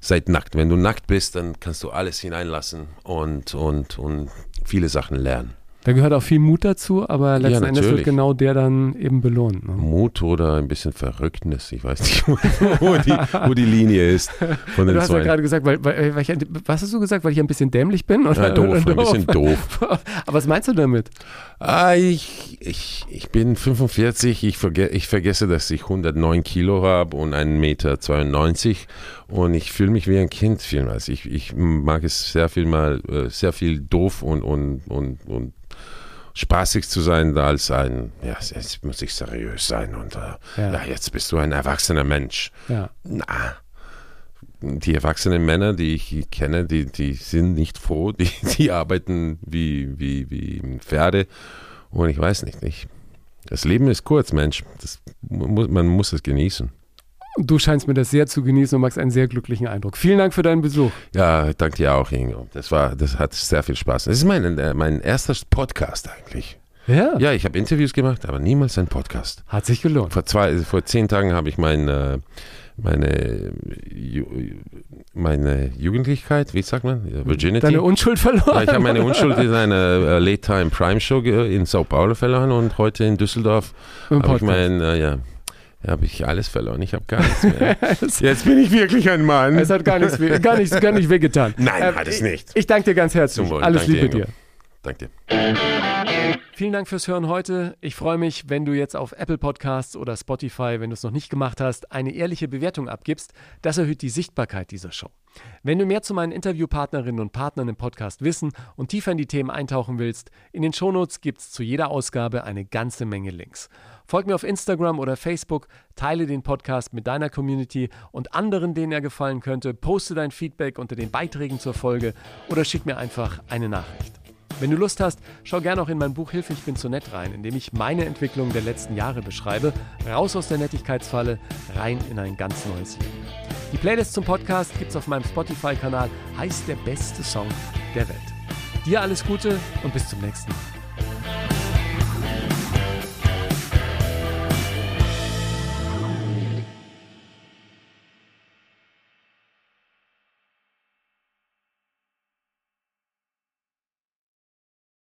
seid nackt. Wenn du nackt bist, dann kannst du alles hineinlassen und, und, und viele Sachen lernen. Da gehört auch viel Mut dazu, aber letzten ja, Endes wird genau der dann eben belohnt. Ne? Mut oder ein bisschen Verrücktnis. Ich weiß nicht, (laughs) wo, die, wo die, Linie ist. Von den du hast zwei. ja gerade gesagt, weil, weil, weil ich, was hast du gesagt, weil ich ein bisschen dämlich bin? Oder, ja, doof, oder (laughs) doof? ein bisschen doof. (laughs) aber was meinst du damit? Ah, ich, ich, ich bin 45, ich, verge ich vergesse, dass ich 109 Kilo habe und 1,92 Meter und ich fühle mich wie ein Kind vielmals. Ich, ich mag es sehr viel mal, äh, sehr viel doof und, und, und, und spaßig zu sein, als ein, ja, jetzt muss ich seriös sein und äh, ja. ja. jetzt bist du ein erwachsener Mensch. Ja. Na, die erwachsenen Männer, die ich kenne, die, die sind nicht froh, die, (laughs) die arbeiten wie, wie, wie Pferde und ich weiß nicht, ich, das Leben ist kurz, Mensch, das, man muss es genießen. Du scheinst mir das sehr zu genießen und machst einen sehr glücklichen Eindruck. Vielen Dank für deinen Besuch. Ja, danke dir auch, Ingo. Das, war, das hat sehr viel Spaß. Das ist mein, äh, mein erster Podcast eigentlich. Ja. Ja, ich habe Interviews gemacht, aber niemals ein Podcast. Hat sich gelohnt. Vor, zwei, vor zehn Tagen habe ich mein, äh, meine, meine Jugendlichkeit, wie sagt man? Virginity. Deine Unschuld verloren. Ja, ich habe meine Unschuld in einer äh, Late Time Prime Show in Sao Paulo verloren und heute in Düsseldorf habe ich mein, ja, habe ich alles verloren. Ich habe gar nichts mehr. (laughs) Jetzt bin ich wirklich ein Mann. Es hat gar nichts, gar nichts, gar nicht wehgetan. (laughs) Nein, äh, hat es nicht. Ich, ich danke dir ganz herzlich. Alles Liebe dir. Danke dir. Vielen Dank fürs Hören heute. Ich freue mich, wenn du jetzt auf Apple Podcasts oder Spotify, wenn du es noch nicht gemacht hast, eine ehrliche Bewertung abgibst. Das erhöht die Sichtbarkeit dieser Show. Wenn du mehr zu meinen Interviewpartnerinnen und Partnern im Podcast wissen und tiefer in die Themen eintauchen willst, in den Shownotes gibt es zu jeder Ausgabe eine ganze Menge Links. Folg mir auf Instagram oder Facebook, teile den Podcast mit deiner Community und anderen, denen er gefallen könnte, poste dein Feedback unter den Beiträgen zur Folge oder schick mir einfach eine Nachricht. Wenn du Lust hast, schau gerne auch in mein Buch Hilfe, ich bin zu nett rein, in dem ich meine Entwicklung der letzten Jahre beschreibe, raus aus der Nettigkeitsfalle, rein in ein ganz neues Leben. Die Playlist zum Podcast gibt's auf meinem Spotify-Kanal, heißt der beste Song der Welt. Dir alles Gute und bis zum nächsten Mal.